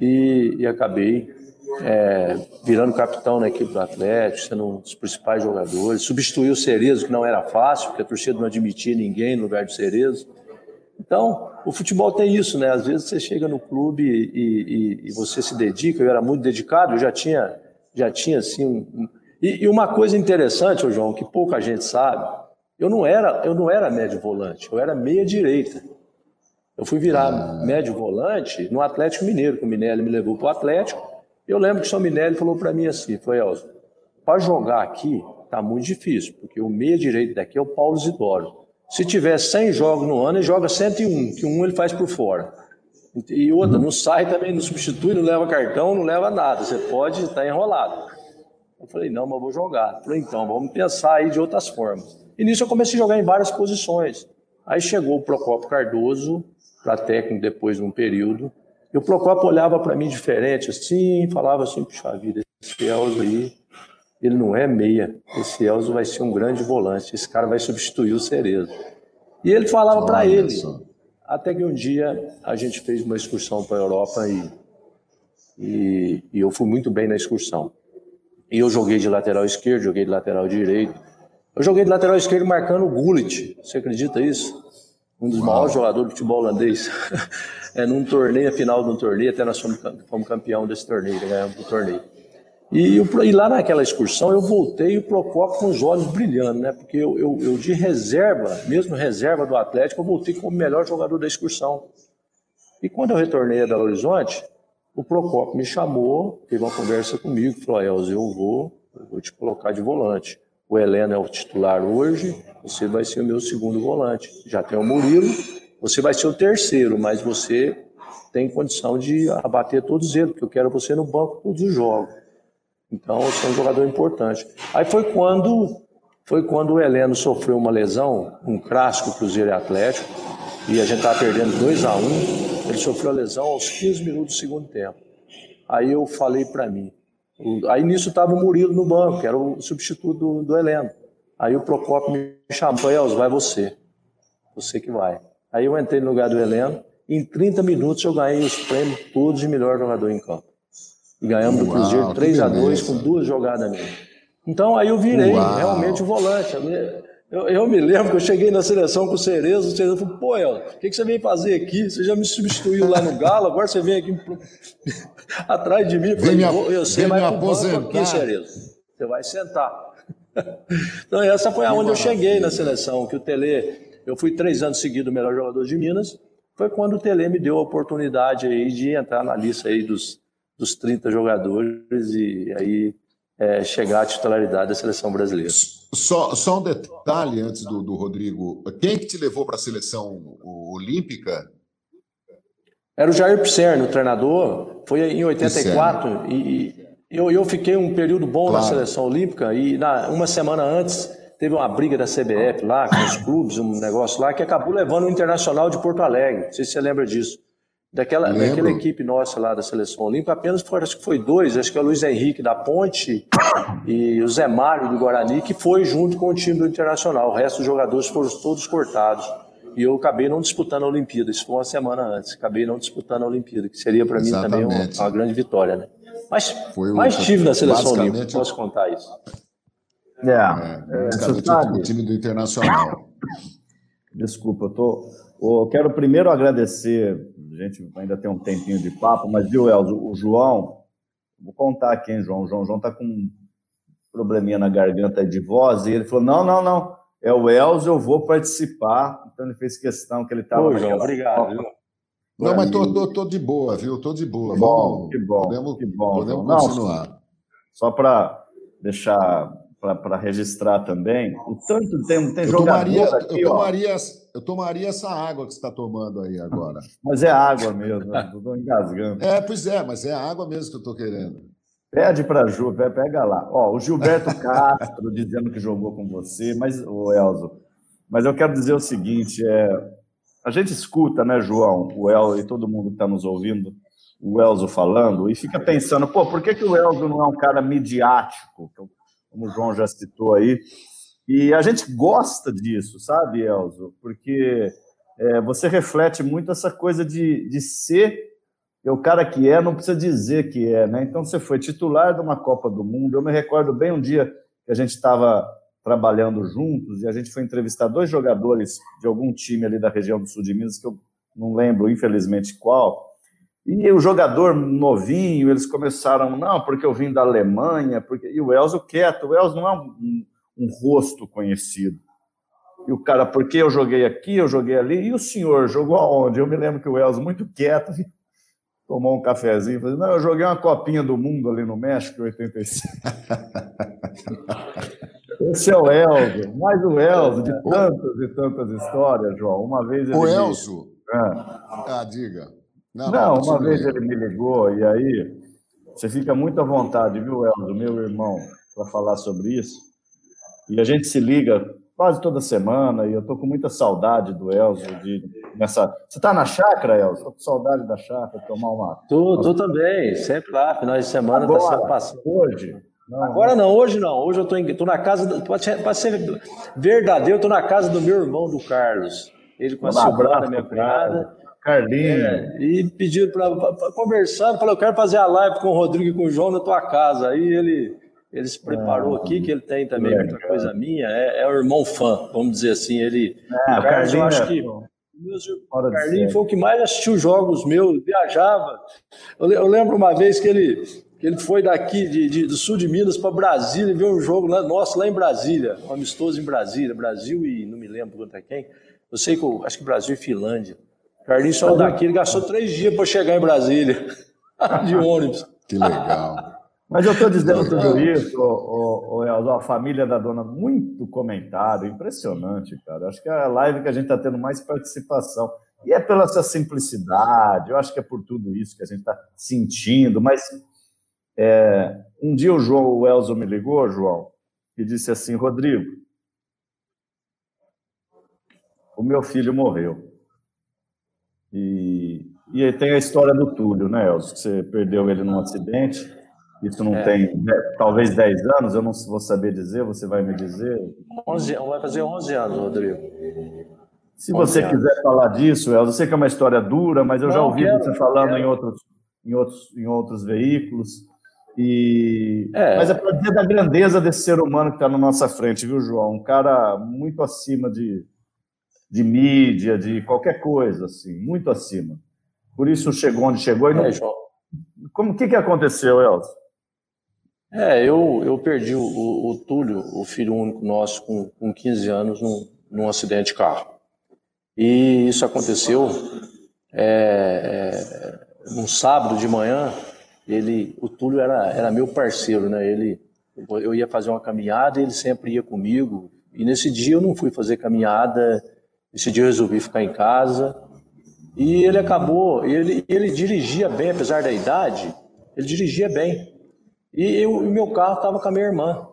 e, e acabei é, virando capitão na equipe do Atlético, sendo um dos principais jogadores. Substituiu o Cerezo, que não era fácil, porque a torcida não admitia ninguém no lugar do Cerezo. Então, o futebol tem isso, né? Às vezes você chega no clube e, e, e você se dedica. Eu era muito dedicado, eu já tinha, já tinha assim. Um, um... E, e, uma coisa interessante, ô João, que pouca gente sabe, eu não era, eu não era médio volante, eu era meia direita. Eu fui virar ah. médio volante no Atlético Mineiro, que o Minelli me levou para o Atlético. Eu lembro que o São Minelli falou para mim assim, foi Elzo, para jogar aqui, tá muito difícil, porque o meia direito daqui é o Paulo Zidoro. Se tiver 100 jogos no ano, ele joga 101, que um ele faz por fora. E outra, não sai também, não substitui, não leva cartão, não leva nada. Você pode estar tá enrolado. Eu falei, não, mas vou jogar. Eu falei, então, vamos pensar aí de outras formas. E nisso eu comecei a jogar em várias posições. Aí chegou o Procopio Cardoso, para técnico depois de um período. E o Procopio olhava para mim diferente, assim, falava assim, puxa vida, esse Elzo aí, ele não é meia. Esse Elzo vai ser um grande volante. Esse cara vai substituir o Cerezo. E ele falava para ele. Até que um dia a gente fez uma excursão para a Europa e, e, e, eu fui muito bem na excursão. E eu joguei de lateral esquerdo, joguei de lateral direito. Eu joguei de lateral esquerdo marcando o Gullit. Você acredita isso? Um dos Uau. maiores jogadores de futebol holandês. é num torneio, a final de um torneio, até nós fomos, fomos campeão desse torneio, ganhamos o torneio. E, eu, e, lá naquela excursão eu voltei e o Procopio com os olhos brilhando, né? Porque eu, eu, eu, de reserva, mesmo reserva do Atlético, eu voltei como o melhor jogador da excursão. E quando eu retornei a Belo Horizonte, o Procopio me chamou, teve uma conversa comigo, falou, Elza, eu vou, eu vou te colocar de volante. O Heleno é o titular hoje, você vai ser o meu segundo volante. Já tem o Murilo, você vai ser o terceiro, mas você tem condição de abater todos eles, porque eu quero você no banco todos os jogos. Então, você é um jogador importante. Aí foi quando foi quando o Heleno sofreu uma lesão, um clássico Cruzeiro e Atlético, e a gente estava perdendo 2 a 1 um, ele sofreu a lesão aos 15 minutos do segundo tempo. Aí eu falei para mim, aí nisso estava o Murilo no banco, que era o substituto do, do Heleno. Aí o Procopio me chamou, Elzo, vai você, você que vai. Aí eu entrei no lugar do Heleno, em 30 minutos eu ganhei os prêmios todos de melhor jogador em campo. E ganhamos do Cruzeiro 3 a 2 com duas jogadas mesmo. Então aí eu virei Uau. realmente o volante. Eu, eu, me lembro que eu cheguei na seleção com o Cerezo, o Cerezo falou, pô, El, o que, que você vem fazer aqui? Você já me substituiu lá no Galo, agora você vem aqui atrás de mim. Eu, falei, me, eu sei, vai aposentar. aqui, Cerezo. Você vai sentar. então essa foi aonde eu cheguei na seleção, que o Tele, eu fui três anos seguidos o melhor jogador de Minas, foi quando o Tele me deu a oportunidade aí de entrar na lista aí dos dos 30 jogadores e aí é, chegar à titularidade da seleção brasileira. Só, só um detalhe antes do, do Rodrigo. Quem que te levou para a seleção olímpica? Era o Jair Pisserno, o treinador. Foi em 84 e, e eu, eu fiquei um período bom claro. na seleção olímpica e na, uma semana antes teve uma briga da CBF lá com os clubes, um negócio lá que acabou levando o Internacional de Porto Alegre. Não sei se você lembra disso. Daquela, daquela equipe nossa lá da Seleção Olímpica, apenas foi, acho que foi dois, acho que é o Luiz Henrique da Ponte e o Zé Mário do Guarani, que foi junto com o time do Internacional. O resto dos jogadores foram todos cortados. E eu acabei não disputando a Olimpíada, isso foi uma semana antes. Acabei não disputando a Olimpíada, que seria para mim também uma, uma, grande vitória, né? Mas, foi mas tive na Seleção Olímpica, posso contar isso. É, é, é o time do Internacional. Desculpa, eu tô. Eu quero primeiro agradecer a gente ainda tem um tempinho de papo, mas viu, Elzo, o João, vou contar aqui, hein, João? O João, João tá com um probleminha na garganta de voz, e ele falou: não, não, não, é o Elzo, eu vou participar. Então ele fez questão que ele estava. Ô, João, obrigado. Viu? Não, mas tô, tô, tô, de boa, viu? Tô de boa. Bom, que bom, podemos, que bom. Podemos continuar. Não, só para deixar para registrar também. O tanto tem, tem eu tomaria, aqui, eu, tomaria, eu tomaria essa água que você está tomando aí agora. Mas é água mesmo, estou engasgando. É, pois é, mas é água mesmo que eu estou querendo. Pede para a Ju, pega lá. Ó, o Gilberto Castro dizendo que jogou com você, mas, o Elzo, mas eu quero dizer o seguinte, é, a gente escuta, né, João, o El e todo mundo que está nos ouvindo, o Elzo falando, e fica pensando, pô, por que, que o Elzo não é um cara midiático? como o João já citou aí. E a gente gosta disso, sabe, Elzo? Porque é, você reflete muito essa coisa de, de ser é o cara que é, não precisa dizer que é, né? Então você foi titular de uma Copa do Mundo. Eu me recordo bem um dia que a gente estava trabalhando juntos e a gente foi entrevistar dois jogadores de algum time ali da região do sul de Minas, que eu não lembro, infelizmente, qual. E o jogador novinho, eles começaram, não, porque eu vim da Alemanha, porque... e o Elzo quieto, o Elzo não é um, um, rosto conhecido. E o cara, porque eu joguei aqui, eu joguei ali, e o senhor jogou aonde? Eu me lembro que o Elzo, muito quieto, tomou um cafezinho, falou, não, eu joguei uma copinha do mundo ali no México em 85. Esse é o Elzo, mais o Elzo, de tantas e tantas histórias, João. Uma vez ele. O Elzo? Me... Ah. ah, diga. Não, não, não uma vez ele me ligou, e aí você fica muito à vontade, viu, Elzo, meu irmão, para falar sobre isso. E a gente se liga quase toda semana, e eu estou com muita saudade do Elzo. De, nessa... Você está na chácara, Elzo? Estou com saudade da chácara, tomar uma. Tô, tô também, sempre lá, final de semana está sempre passando. Hoje, não, Agora não, hoje não. Hoje eu tô, tô na casa. Para ser verdadeiro, tô na casa do meu irmão, do Carlos. Ele com a Silvana, minha cunhada. Carlinhos. É, e pediram para conversando, falou: eu quero fazer a live com o Rodrigo e com o João na tua casa. Aí ele, ele se preparou ah, aqui, que ele tem também é, muita coisa minha. É, é o irmão fã, vamos dizer assim. Ele, é, o Carlos, eu acho é que. Meus, o Carlinhos foi o que mais assistiu jogos meus, viajava. Eu, eu lembro uma vez que ele, ele foi daqui, de, de, do sul de Minas, para Brasília e viu um jogo lá, nosso lá em Brasília, um amistoso em Brasília, Brasil e não me lembro contra quem. Eu sei que eu, acho que Brasil e Finlândia. Carlinhos saiu daqui, ele gastou três dias para chegar em Brasília, de ônibus. Que legal. Mas eu estou dizendo tudo isso, o, o, o, a família da dona, muito comentário, impressionante, cara. Acho que é a live que a gente está tendo mais participação. E é pela essa simplicidade, eu acho que é por tudo isso que a gente está sentindo, mas é, um dia o João, o Elzo me ligou, João, e disse assim, Rodrigo, o meu filho morreu. E, e aí tem a história do Túlio, né, Elzo? Você perdeu ele num acidente. Isso não é. tem, né, talvez 10 anos, eu não vou saber dizer, você vai me dizer. 11, vai fazer 11 anos, Rodrigo. Se você anos. quiser falar disso, Elzo, eu sei que é uma história dura, mas eu não, já ouvi quero, você falando em outros, em, outros, em outros veículos. E... É. Mas é para dizer da grandeza desse ser humano que está na nossa frente, viu, João? Um cara muito acima de, de mídia, de qualquer coisa, assim, muito acima. Por isso chegou onde chegou. E não... É, João. Como o que, que aconteceu, Elcio? É, eu, eu perdi o, o, Túlio, o filho único nosso, com, com 15 anos, num, num acidente de carro. E isso aconteceu é, é, num sábado de manhã, ele, o Túlio era, era meu parceiro, né? Ele, eu ia fazer uma caminhada, ele sempre ia comigo. E nesse dia eu não fui fazer caminhada. Esse dia eu resolvi ficar em casa. E ele acabou, ele, ele dirigia bem, apesar da idade, ele dirigia bem. E o meu carro estava com a minha irmã.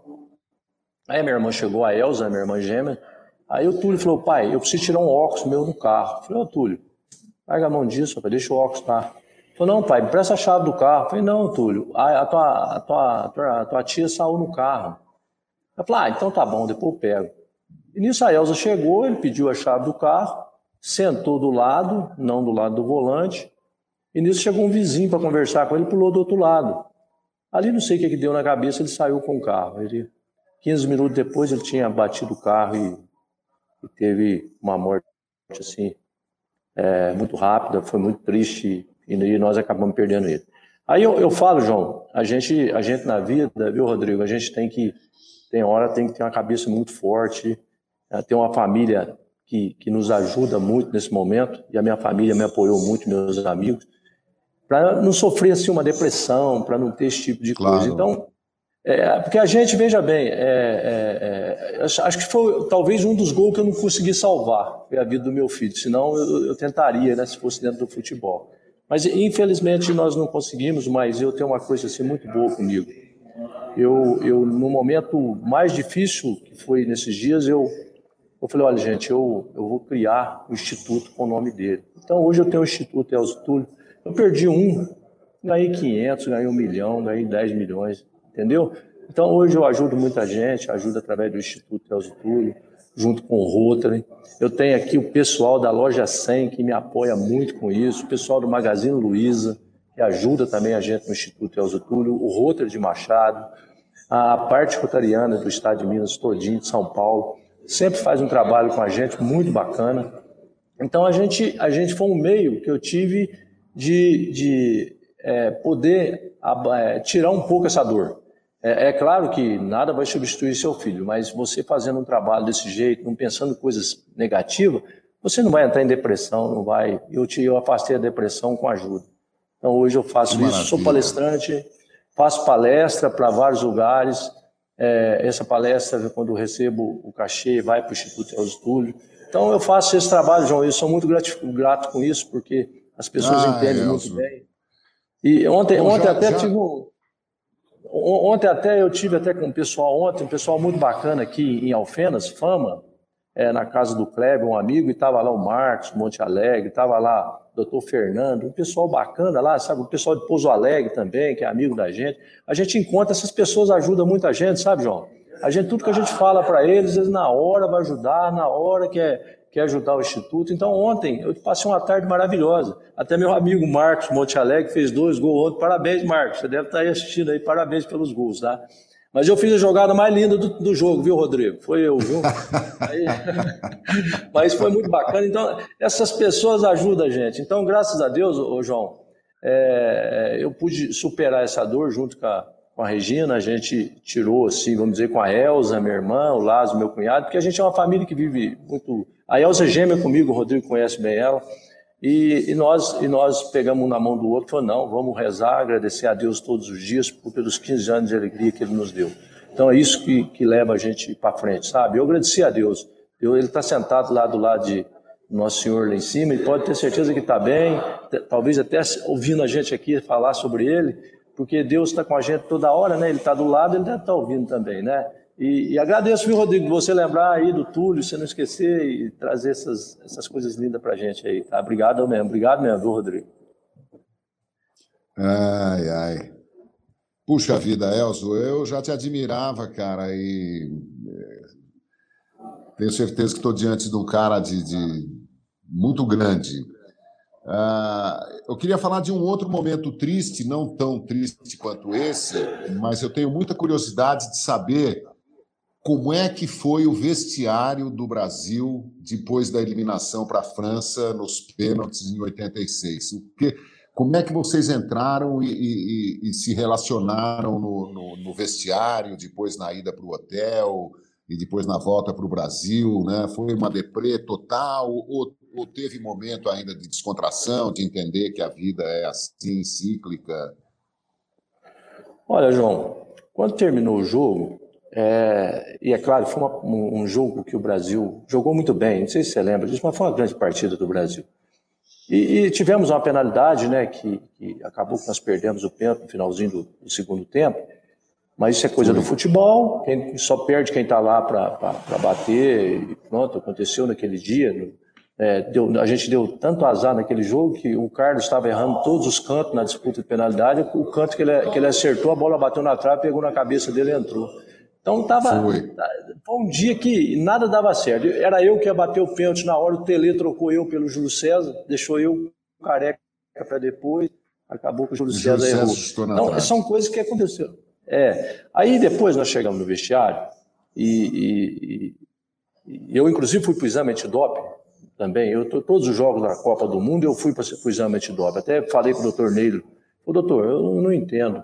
Aí minha irmã chegou, a Elza, minha irmã gêmea. Aí o Túlio falou, pai, eu preciso tirar um óculos meu no carro. Eu falei, ô Túlio, larga a mão disso, pai, deixa o óculos lá. Falou, não, pai, me presta a chave do carro. Eu falei, não, Túlio, a, a, tua, a, tua, a, tua, a tua tia saiu no carro. Eu falei, ah, então tá bom, depois eu pego. E nisso a Elza chegou, ele pediu a chave do carro, sentou do lado, não do lado do volante, e nisso chegou um vizinho para conversar com ele, pulou do outro lado. Ali não sei o que, que deu na cabeça, ele saiu com o carro. Ele, 15 minutos depois ele tinha batido o carro e, e teve uma morte assim, é, muito rápida, foi muito triste e nós acabamos perdendo ele. Aí eu, eu falo, João, a gente, a gente na vida, viu, Rodrigo, a gente tem que, tem hora, tem que ter uma cabeça muito forte, né, ter uma família que, que nos ajuda muito nesse momento, e a minha família me apoiou muito, meus amigos, para não sofrer assim, uma depressão, para não ter esse tipo de claro. coisa. Então, é, porque a gente, veja bem, é, é, é acho que foi talvez um dos gols que eu não consegui salvar, foi a vida do meu filho, senão eu, eu tentaria, né, se fosse dentro do futebol. Mas infelizmente nós não conseguimos, mas eu tenho uma coisa assim muito boa comigo. Eu, eu no momento mais difícil que foi nesses dias, eu, eu falei, olha gente, eu, eu vou criar um instituto com o nome dele. Então hoje eu tenho o Instituto Elzo Túlio. Eu perdi um, ganhei 500, ganhei um milhão, ganhei 10 milhões, entendeu? Então hoje eu ajudo muita gente, ajudo através do Instituto Elzo Túlio junto com o Rotary. Eu tenho aqui o pessoal da Loja 100 que me apoia muito com isso, o pessoal do Magazine Luiza, que ajuda também a gente no Instituto Elzo Túlio, o Rotary de Machado, a parte rotariana do Estado de Minas todinho, de São Paulo, sempre faz um trabalho com a gente muito bacana. Então a gente, a gente foi um meio que eu tive de, de é, poder é, tirar um pouco essa dor. É, é, claro que nada vai substituir seu filho, mas você fazendo um trabalho desse jeito, não pensando coisas negativas, você não vai entrar em depressão, não vai. Eu, te, eu afastei a depressão com ajuda. Então hoje eu faço isso, sou palestrante, faço palestra para vários lugares, É, essa palestra, quando eu recebo o cachê, vai para o Instituto Elzo Túlio. Então, eu faço esse trabalho, João, eu sou muito grato, grato com isso, porque as pessoas ah, entendem muito bem. E ontem, Bom, ontem já, até já... tive um, Ontem até eu tive até com um pessoal ontem, um pessoal muito bacana aqui em Alfenas, Fama, é, na casa do Kleber, um amigo, e estava lá o Marcos, Monte Alegre, estava lá o doutor Fernando, um pessoal bacana lá, sabe? O pessoal de Pouso Alegre também, que é amigo da gente. A gente encontra, essas pessoas ajudam muita gente, sabe, João? A gente, tudo que a gente fala para eles, eles na hora vai ajudar, na hora que é, quer ajudar o Instituto. Então, ontem eu passei uma tarde maravilhosa. Até meu amigo Marcos Monte Alegre fez dois gols ontem. Parabéns, Marcos. Você deve estar aí assistindo aí. Parabéns pelos gols, tá? Mas eu fiz a jogada mais linda do, do jogo, viu, Rodrigo? Foi eu, viu? Aí... Mas foi muito bacana. Então, essas pessoas ajudam a gente. Então, graças a Deus, ô, João, é, eu pude superar essa dor junto com a, com a Regina. A gente tirou, assim, vamos dizer, com a Elza, minha irmã, o Lázaro, meu cunhado, porque a gente é uma família que vive muito a Elza gêmea comigo, o Rodrigo conhece bem ela. E, e, nós, e nós pegamos na mão do outro e falamos, não, vamos rezar, agradecer a Deus todos os dias por, pelos 15 anos de alegria que Ele nos deu. Então é isso que, que leva a gente para frente, sabe? Eu agradeci a Deus. Eu, ele está sentado lá do lado de Nosso Senhor lá em cima e pode ter certeza que está bem, talvez até ouvindo a gente aqui falar sobre Ele, porque Deus está com a gente toda hora, né? Ele está do lado, Ele deve estar tá ouvindo também, né? E, e, agradeço, viu, Rodrigo, você lembrar aí do Túlio, você não esquecer e trazer essas, essas coisas lindas pra gente aí, tá? Obrigado mesmo, obrigado mesmo, viu, Rodrigo? Ai, ai. Puxa vida, Elzo, eu já te admirava, cara, e é, tenho certeza que estou diante de um cara de, de muito grande. Uh, eu queria falar de um outro momento triste, não tão triste quanto esse, mas eu tenho muita curiosidade de saber como é que foi o vestiário do Brasil depois da eliminação para a França nos pênaltis em 86? O que, como é que vocês entraram e, e, e se relacionaram no, no, no, vestiário, depois na ida para o hotel e depois na volta para o Brasil? Né? Foi uma deprê total ou, ou teve momento ainda de descontração, de entender que a vida é assim, cíclica? Olha, João, quando terminou o jogo, é, e é claro, foi uma, um, um, jogo que o Brasil jogou muito bem, não sei se você lembra disso, mas foi uma grande partida do Brasil. E, e tivemos uma penalidade, né, que, que, acabou que nós perdemos o pênalti no finalzinho do, do, segundo tempo, mas isso é coisa do futebol, quem, só perde quem está lá para bater, e pronto, aconteceu naquele dia. É, deu, a gente deu tanto azar naquele jogo que o Carlos estava errando todos os cantos na disputa de penalidade, o canto que ele, que ele acertou, a bola bateu na trave, pegou na cabeça dele e entrou. Então tava, foi. foi um dia que nada dava certo. Era eu que ia bater o pênalti na hora, o Tele trocou eu pelo Júlio César, deixou eu careca para depois, acabou com o Júlio, César errou. Então, são coisas que aconteceram. É. Aí depois nós chegamos no vestiário e, e, e eu, inclusive, fui para o exame antidoping também. Eu, todos os jogos da Copa do Mundo eu fui para o exame antidoping. Até falei para o doutor Neilo, o doutor, eu não entendo.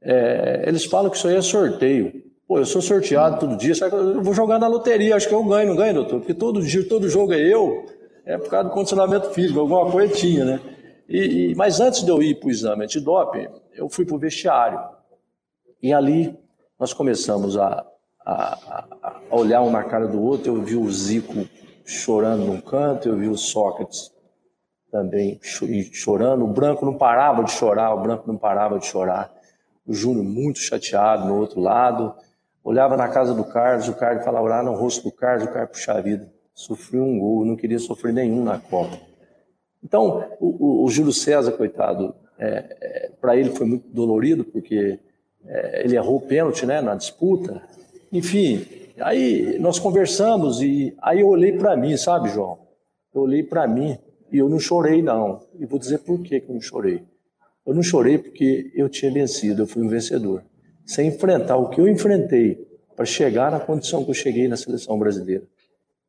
É, eles falam que isso aí é sorteio. Pô, eu sou sorteado todo dia, eu vou jogar na loteria, acho que eu ganho, não ganho, doutor? Porque todo dia, todo jogo é eu, é por causa do condicionamento físico, alguma coisa tinha, né? E, e, mas antes de eu ir para o exame antidoping, eu fui para o vestiário. E ali nós começamos a, a, a, olhar um na cara do outro. Eu vi o Zico chorando num canto, eu vi o Sócrates também chorando. O Branco não parava de chorar, o Branco não parava de chorar. O Júnior muito chateado no outro lado. Olhava na casa do Carlos, o Carlos falava orar no rosto do Carlos, o Carlos puxa vida. Sofreu um gol, não queria sofrer nenhum na Copa. Então, o, o, o Júlio César, coitado, é, é, para ele foi muito dolorido, porque é, ele errou o pênalti né, na disputa. Enfim, aí nós conversamos e aí eu olhei para mim, sabe, João? Eu olhei para mim e eu não chorei, não. E vou dizer por que eu não chorei. Eu não chorei porque eu tinha vencido, eu fui um vencedor sem enfrentar o que eu enfrentei para chegar na condição que eu cheguei na seleção brasileira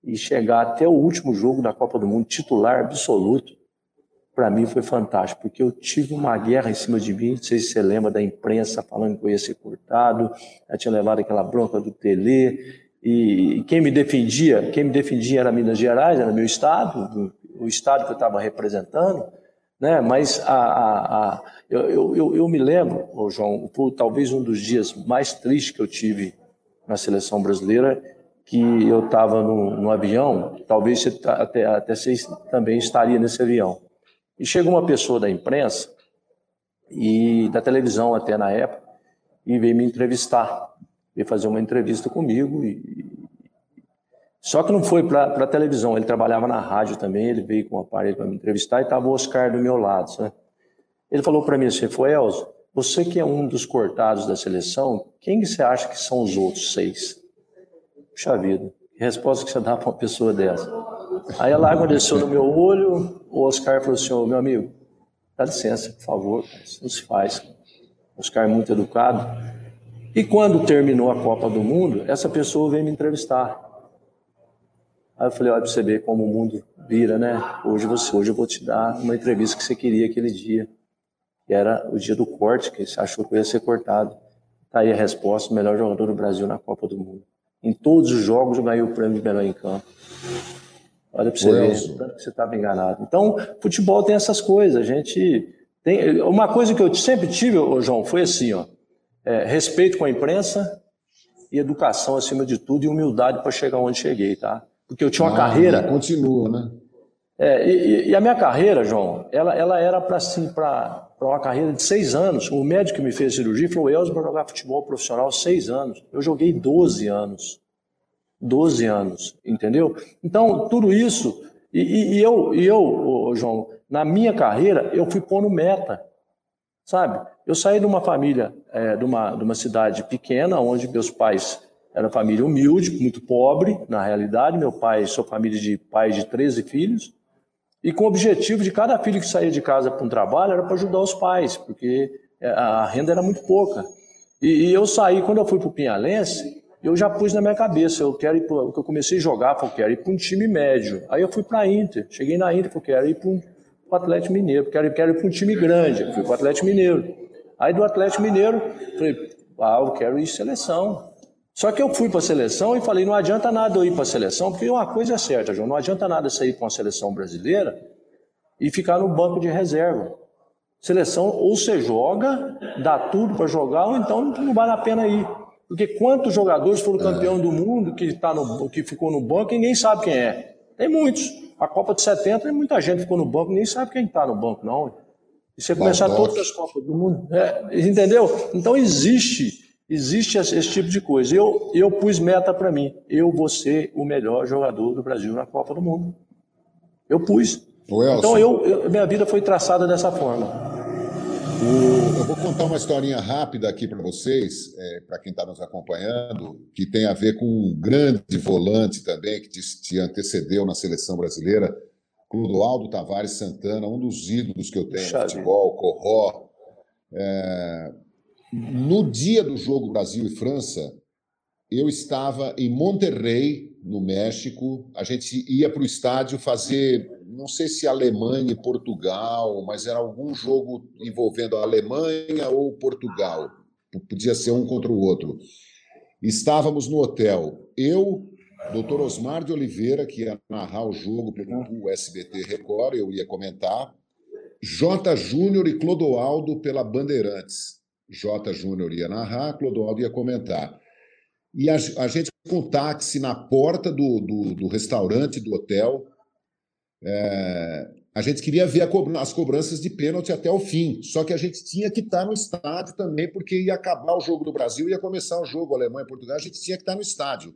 e chegar até o último jogo da Copa do Mundo titular absoluto, para mim foi fantástico, porque eu tive uma guerra em cima de mim, não sei se você lembra da imprensa falando que eu ia ser cortado, eu tinha levado aquela bronca do Tele, e quem me defendia, quem me defendia era Minas Gerais, era meu estado, o estado que eu estava representando, né? Mas a, a, a eu, eu, eu, me lembro, João, por talvez um dos dias mais tristes que eu tive na seleção brasileira que eu estava no, no, avião, talvez você tá, até, até você também estaria nesse avião. E chegou uma pessoa da imprensa, e da televisão até na época, e veio me entrevistar, veio fazer uma entrevista comigo. E... Só que não foi para a televisão, ele trabalhava na rádio também, ele veio com o um aparelho para me entrevistar e estava o Oscar do meu lado. Sabe? Ele falou para mim assim, foi Elzo, você que é um dos cortados da seleção, quem que você acha que são os outros seis? Puxa vida, que resposta que você dá para uma pessoa dessa? Aí a lágrima desceu no meu olho, o Oscar falou assim, oh, meu amigo, dá licença, por favor, isso não se faz. Oscar é muito educado. E quando terminou a Copa do Mundo, essa pessoa veio me entrevistar. Aí eu falei, olha para você ver como o mundo vira, né? Hoje, você, hoje eu vou te dar uma entrevista que você queria aquele dia. Que era o dia do corte, que você achou que eu ia ser cortado. Tá aí a resposta, melhor jogador do Brasil na Copa do Mundo. Em todos os jogos eu ganhei o prêmio de melhor em campo. Olha para você ver, tanto que você estava enganado. Então, futebol tem essas coisas. A gente tem uma coisa que eu sempre tive, ô João, foi assim, ó, é, respeito com a imprensa e educação acima de tudo e humildade para chegar onde cheguei, tá? Porque eu tinha uma ah, carreira. Continua, né? É, e, e, a minha carreira, João, ela, ela era para assim, para uma carreira de seis anos. O médico que me fez cirurgia falou: Elzo, para jogar futebol profissional, seis anos. Eu joguei 12 anos. 12 anos, entendeu? Então, tudo isso. E, e, e eu, e eu João, na minha carreira, eu fui pondo meta. Sabe? Eu saí de uma família, é, de, uma, de uma cidade pequena, onde meus pais eram família humilde, muito pobre, na realidade. Meu pai, sou família de pais de 13 filhos. E com o objetivo de cada filho que saía de casa para um trabalho era para ajudar os pais, porque é, a renda era muito pouca. E, e eu saí, quando eu fui para o Pinhalense, eu já pus na minha cabeça, eu quero ir. Eu comecei a jogar, falei, quero ir para um time médio. Aí eu fui para a Inter, cheguei na Inter, falei, quero ir para um o Atlético Mineiro, quero, quero ir para um time grande, eu fui para o Atlético Mineiro. Aí do Atlético Mineiro, falei, ah, eu quero ir seleção. Só que eu fui para a seleção e falei, não adianta nada eu ir para a seleção, porque uma coisa é certa, João, não adianta nada sair para uma seleção brasileira e ficar no banco de reserva. Seleção, ou você joga, dá tudo para jogar, ou então não vale a pena ir. Porque quantos jogadores foram campeão do mundo que, tá no, que ficou no banco e ninguém sabe quem é? Tem muitos. A Copa de 70, tem muita gente ficou no banco, nem sabe quem está no banco, não. E você começar todas as Copas do mundo. É, entendeu? Então existe, existe esse, tipo de coisa. Eu, eu pus meta para mim. Eu vou ser o melhor jogador do Brasil na Copa do Mundo. Eu pus. Então eu, eu, minha vida foi traçada dessa forma. O, eu vou contar uma historinha rápida aqui para vocês, é, para quem está nos acompanhando, que tem a ver com um grande volante também que te, te antecedeu na seleção brasileira, Clodoaldo Tavares Santana, um dos ídolos que eu tenho no futebol, Corró. É, no dia do jogo Brasil e França, eu estava em Monterrey, no México. A gente ia para o estádio fazer não sei se Alemanha e Portugal, mas era algum jogo envolvendo a Alemanha ou Portugal. Podia ser um contra o outro. Estávamos no hotel. Eu, doutor Osmar de Oliveira, que ia narrar o jogo pelo SBT Record, eu ia comentar. J. Júnior e Clodoaldo pela Bandeirantes. J. Júnior ia narrar, Clodoaldo ia comentar. E a, a gente com táxi na porta do, do, do restaurante do hotel, é, a gente queria ver as cobranças de pênalti até o fim, só que a gente tinha que estar no estádio também, porque ia acabar o jogo do Brasil, ia começar o jogo Alemanha e Portugal, a gente tinha que estar no estádio.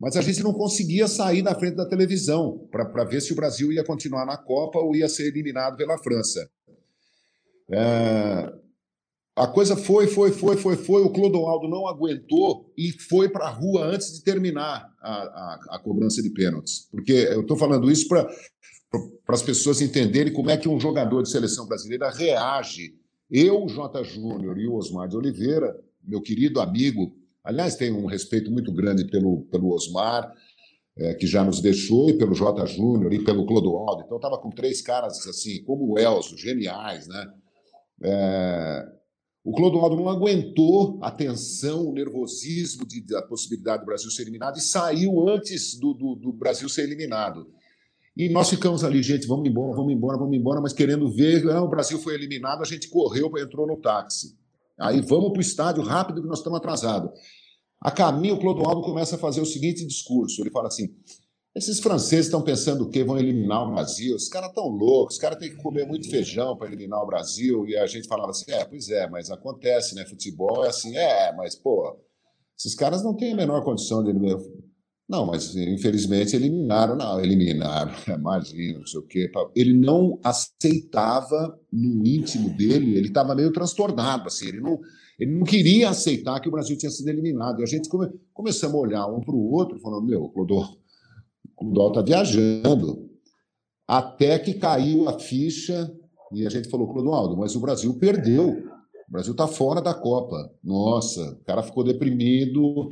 Mas a gente não conseguia sair da frente da televisão para ver se o Brasil ia continuar na Copa ou ia ser eliminado pela França. É, a coisa foi, foi, foi, foi, foi. O Clodoaldo não aguentou e foi para a rua antes de terminar a, a, a cobrança de pênaltis. Porque eu estou falando isso para as pessoas entenderem como é que um jogador de seleção brasileira reage. Eu, Jota Júnior e o Osmar de Oliveira, meu querido amigo, aliás, tenho um respeito muito grande pelo, pelo Osmar, é, que já nos deixou, e pelo Jota Júnior e pelo Clodoaldo. Então, estava com três caras assim, como o Elcio, geniais, né? É... O Clodoaldo não aguentou a tensão, o nervosismo de, da possibilidade do Brasil ser eliminado e saiu antes do, do, do Brasil ser eliminado. E nós ficamos ali, gente, vamos embora, vamos embora, vamos embora, mas querendo ver, ah, o Brasil foi eliminado, a gente correu, entrou no táxi. Aí vamos para o estádio rápido que nós estamos atrasados. A caminho, o Clodoaldo começa a fazer o seguinte discurso: ele fala assim. Esses franceses estão pensando o quê? Vão eliminar o Brasil? Os caras estão loucos, os caras têm que comer muito feijão para eliminar o Brasil. E a gente falava assim: é, pois é, mas acontece, né? Futebol é assim, é, mas, pô, esses caras não têm a menor condição de eliminar. Não, mas infelizmente eliminaram, não, eliminaram, imagina, não sei o quê. Ele não aceitava no íntimo dele, ele estava meio transtornado, assim, ele não, ele não queria aceitar que o Brasil tinha sido eliminado. E a gente come, começamos a olhar um para o outro, falando: meu, Clodô, o Dó está viajando. Até que caiu a ficha e a gente falou, Clodoaldo, mas o Brasil perdeu. O Brasil está fora da Copa. Nossa, o cara ficou deprimido.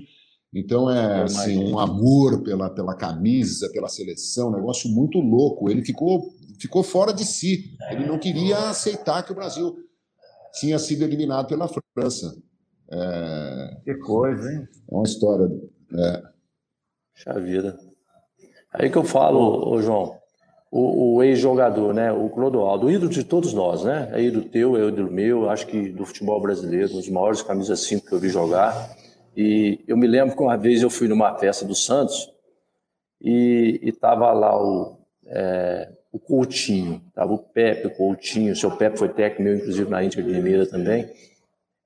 Então é assim, um amor pela, pela camisa, pela seleção, um negócio muito louco. Ele ficou, ficou fora de si. Ele não queria aceitar que o Brasil tinha sido eliminado pela França. É... Que coisa, hein? É uma história. É. Puxa vida. Aí que eu falo, ô João, o, o ex-jogador, né, o Clodoaldo, o ídolo de todos nós, né? É ídolo teu, é ídolo meu, acho que do futebol brasileiro, um dos maiores camisas 5 que eu vi jogar. E eu me lembro que uma vez eu fui numa festa do Santos e, estava lá o, é, o Coutinho, tava o Pepe, o Coutinho, o seu Pepe foi técnico meu, inclusive na Índia de Limeira também.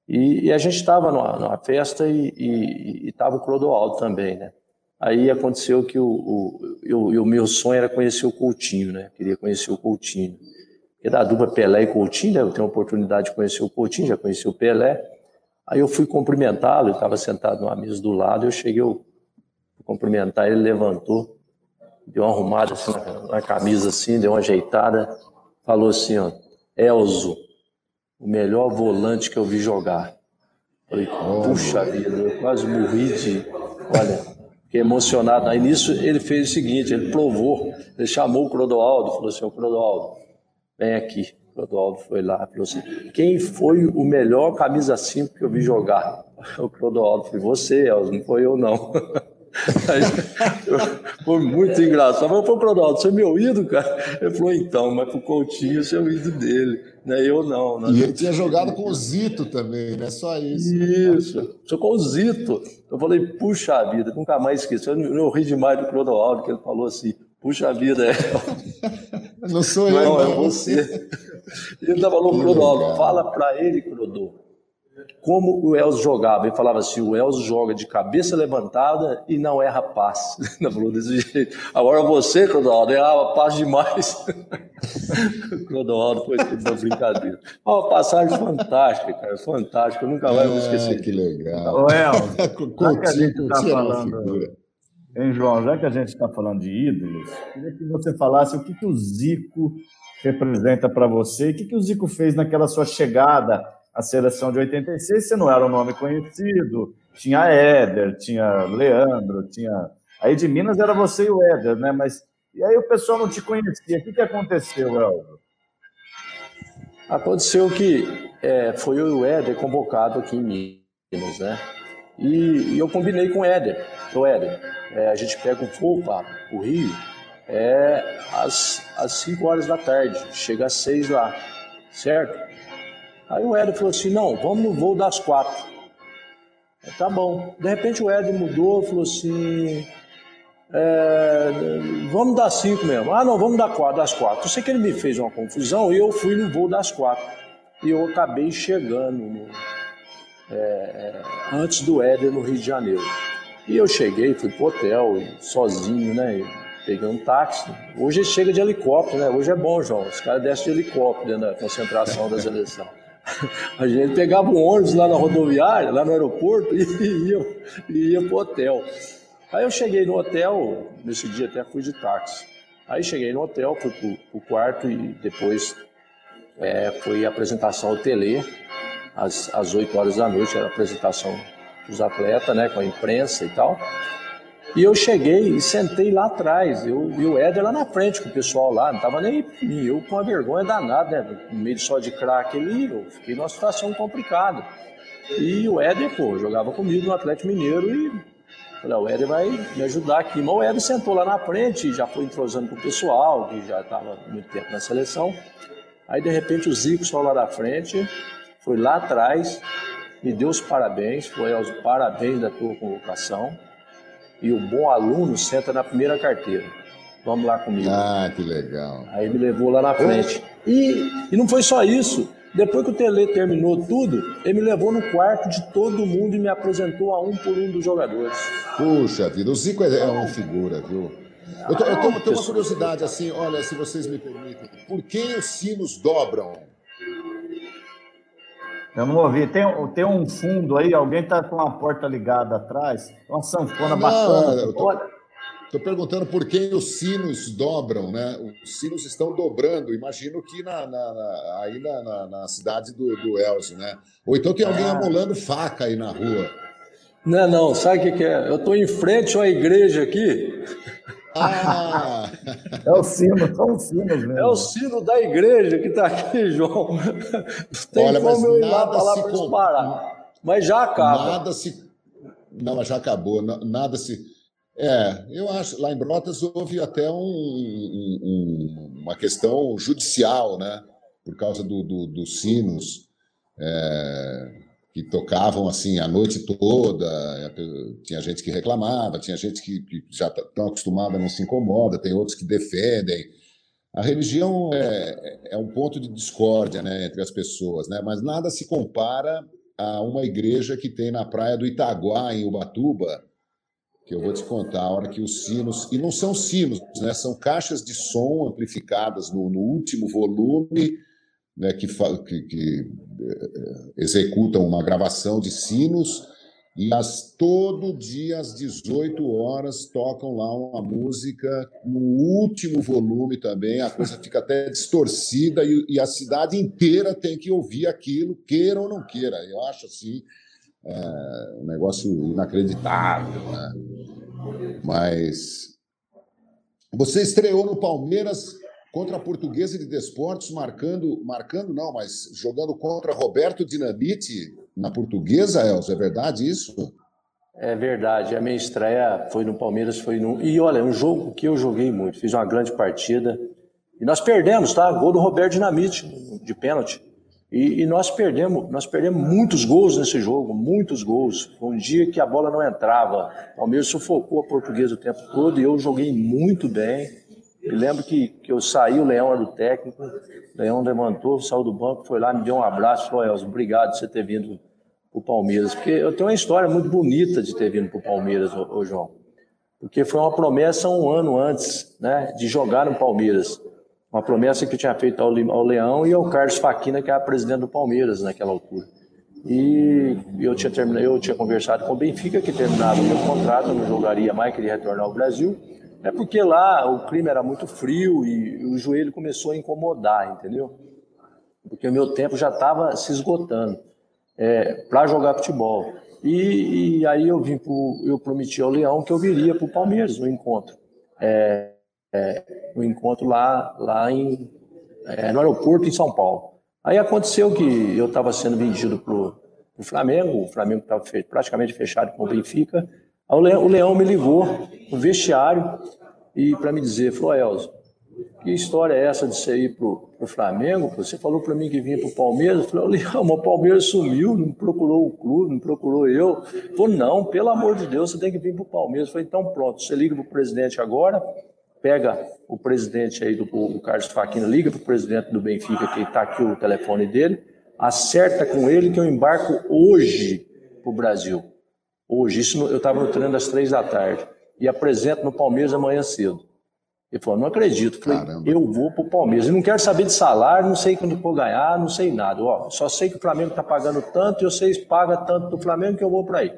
E, e a gente estava numa, numa, festa e estava o Clodoaldo também, né? Aí aconteceu que o, o, o, meu sonho era conhecer o Coutinho, né? Queria conhecer o Coutinho. Porque da dupla Pelé e Coutinho, né? eu tenho a oportunidade de conhecer o Coutinho, já conheci o Pelé. Aí eu fui cumprimentá-lo, ele estava sentado numa mesa do lado, eu cheguei, eu cumprimentar, ele levantou, deu uma arrumada assim na, na camisa, assim, deu uma ajeitada, falou assim, ó, Elzo, o melhor volante que eu vi jogar. Falei, puxa vida, eu quase morri de, olha, Fiquei emocionado. Aí nisso ele fez o seguinte: ele provou, ele chamou o Clodoaldo, falou assim: Ô Clodoaldo, vem aqui. O Clodoaldo foi lá falou assim: quem foi o melhor camisa 5 que eu vi jogar? O Clodoaldo foi você, Elzo, não foi eu não. Aí, foi muito engraçado. Mas, pô, Clodoaldo, você é meu ídolo, cara? Ele falou, então, mas pro Coutinho você é o ídolo dele, né? Eu não. Né? E ele tinha jogado com o Zito também, não é só isso. Isso, sou com o Zito. Eu falei, puxa vida, nunca mais esqueci. Eu, eu ri demais do Clodoaldo, que ele falou assim, puxa vida, é. Não sou eu, não, não. é você. Ele estava falando, Clodoaldo, fala para ele, Clodoaldo, como o Elzo jogava. Ele falava assim: o Elzo joga de cabeça levantada e não erra passe. Não falou desse jeito. Agora você, Clodoaldo, errava passe demais. Clodoaldo foi uma brincadeira. Uma passagem fantástica, cara, fantástica. Eu nunca mais vou esquecer. Ah, que legal. Ô, Elzo, já que a gente está falando. Hein, João, já que a gente está falando de ídolos, queria que você falasse o que, que o Zico representa para você o que, que o Zico fez naquela sua chegada a seleção de 86, você não era um nome conhecido, tinha Éder, tinha Leandro, tinha. Aí de Minas era você e o Éder, né? Mas e aí o pessoal não te conhecia. O que, que aconteceu, Elvio? Aconteceu que é, foi o Éder convocado aqui em Minas, né? E, e eu combinei com o Éder. O Éder, é, a gente pega o voo para o Rio é, às 5 horas da tarde, chega às 6 lá, certo? Aí o Éder falou assim: não, vamos no voo das quatro. Eu, tá bom. De repente o Éder mudou, falou assim: é, vamos dar cinco mesmo. Ah, não, vamos dar quatro, das quatro. Eu sei que ele me fez uma confusão e eu fui no voo das quatro. E eu acabei chegando no, é, antes do Éder no Rio de Janeiro. E eu cheguei, fui pro hotel, sozinho, né? Peguei um táxi. Hoje chega de helicóptero, né? Hoje é bom, João. Os caras descem de helicóptero da concentração das eleições. A gente pegava um ônibus lá na rodoviária, lá no aeroporto, e ia, e ia pro hotel. Aí eu cheguei no hotel, nesse dia até fui de táxi. Aí cheguei no hotel, fui pro, quarto e depois é, foi a apresentação ao Tele, às, às 8 horas da noite, era a apresentação dos atletas, né, com a imprensa e tal. E eu cheguei e sentei lá atrás, eu e o Éder lá na frente com o pessoal lá, não estava nem eu com uma vergonha danada, né? No meio só de craque ali, eu fiquei numa situação complicada. E o Éder, pô, jogava comigo no Atlético Mineiro e falei, ah, o Éder vai me ajudar aqui. Mas o Éder sentou lá na frente e já foi entrosando com o pessoal, que já estava muito tempo na seleção. Aí de repente o Zico só lá da frente, foi lá atrás, me deu os parabéns, foi aos parabéns da tua convocação. E o bom aluno senta na primeira carteira. Vamos lá comigo. Ah, que legal. Aí me levou lá na frente. E, e não foi só isso. Depois que o Tele terminou tudo, ele me levou no quarto de todo mundo e me apresentou a um por um dos jogadores. Puxa vida, o Zico é, é uma figura, viu? Eu, tô, eu tenho uma curiosidade, assim, olha, se vocês me permitem. Por que os sinos dobram? Eu não ouvi. Tem, tem um fundo aí, alguém está com a porta ligada atrás, uma sanfona não, tô, perguntando por que os sinos dobram, né? Os sinos estão dobrando, imagino que na, na, na aí na, na, cidade do, do Elcio, né? Ou então tem alguém ah. amolando faca aí na rua. Não, não, sabe o que, que é? Eu estou em frente à igreja aqui. Ah! É o sino, são os sinos mesmo. É o sino da igreja que está aqui, João. Tem Olha, como eu ir lá falar para eles parar. Mas já acaba. Nada se. Não, mas já acabou. Nada se. É, eu acho. Lá em Brotas houve até um, um, uma questão judicial, né? Por causa do, do dos sinos. É, tocavam assim a noite toda, tinha gente que reclamava, tinha gente que, que já estão tá acostumada, não se incomoda, tem outros que defendem. A religião é, é um ponto de discórdia né, entre as pessoas, né? mas nada se compara a uma igreja que tem na praia do Itaguá, em Ubatuba, que eu vou te contar, a hora que os sinos, e não são sinos, né, são caixas de som amplificadas no, no último volume, né, que, que, que eh, executam uma gravação de sinos e as, todo dia às 18 horas tocam lá uma música no último volume também, a coisa fica até distorcida e, e a cidade inteira tem que ouvir aquilo, queira ou não queira. Eu acho assim é, um negócio inacreditável. Né? Mas você estreou no Palmeiras contra a Portuguesa de Desportos, marcando, marcando não, mas jogando contra Roberto Dinamite na Portuguesa, Elzo, é verdade isso? É verdade, a minha estreia foi no Palmeiras, foi no... E olha, um jogo que eu joguei muito, fiz uma grande partida, e nós perdemos, tá? Gol do Roberto Dinamite, de pênalti. E, e, nós perdemos, nós perdemos muitos gols nesse jogo, muitos gols. Foi um dia que a bola não entrava. O Palmeiras sufocou a portuguesa o tempo todo e eu joguei muito bem. Eu lembro que, que eu saí, o Leão era o técnico, o Leão levantou, saiu do banco, foi lá, me deu um abraço, falou, Elzo, obrigado por você ter vindo para o Palmeiras. Porque eu tenho uma história muito bonita de ter vindo para o Palmeiras, ô, ô, João. Porque foi uma promessa um ano antes né, de jogar no Palmeiras. Uma promessa que eu tinha feito ao, ao Leão e ao Carlos Faquina, que era presidente do Palmeiras naquela altura. E eu tinha, terminado, eu tinha conversado com o Benfica, que terminava o meu contrato, eu não jogaria mais, queria retornar ao Brasil. É porque lá o clima era muito frio e o joelho começou a incomodar, entendeu? Porque o meu tempo já estava se esgotando é, para jogar futebol. E, e, aí eu vim pro, eu prometi ao Leão que eu viria para o Palmeiras no encontro, é, é, no encontro lá, lá em, é, no aeroporto em São Paulo. Aí aconteceu que eu estava sendo vendido para o Flamengo, o Flamengo estava praticamente fechado com o Benfica, o Leão, me ligou no vestiário e para me dizer, falou, Elzo, que história é essa de você ir para o Flamengo? Você falou para mim que vinha para o Palmeiras. Eu falei, Leão, o Palmeiras sumiu, não procurou o clube, não procurou eu. Falou, não, pelo amor de Deus, você tem que vir para o Palmeiras. Eu falei, então pronto, você liga para o presidente agora, pega o presidente aí do o Carlos Faquina, liga para o presidente do Benfica, que está aqui o telefone dele, acerta com ele que eu embarco hoje para o Brasil. Hoje, isso eu estava no treino às três da tarde e apresento no Palmeiras amanhã cedo. Ele falou, não acredito. Falei, Caramba. eu vou para o Palmeiras. Eu não quero saber de salário, não sei quando vou ganhar, não sei nada. Ó, só sei que o Flamengo está pagando tanto e vocês pagam tanto do Flamengo que eu vou para aí.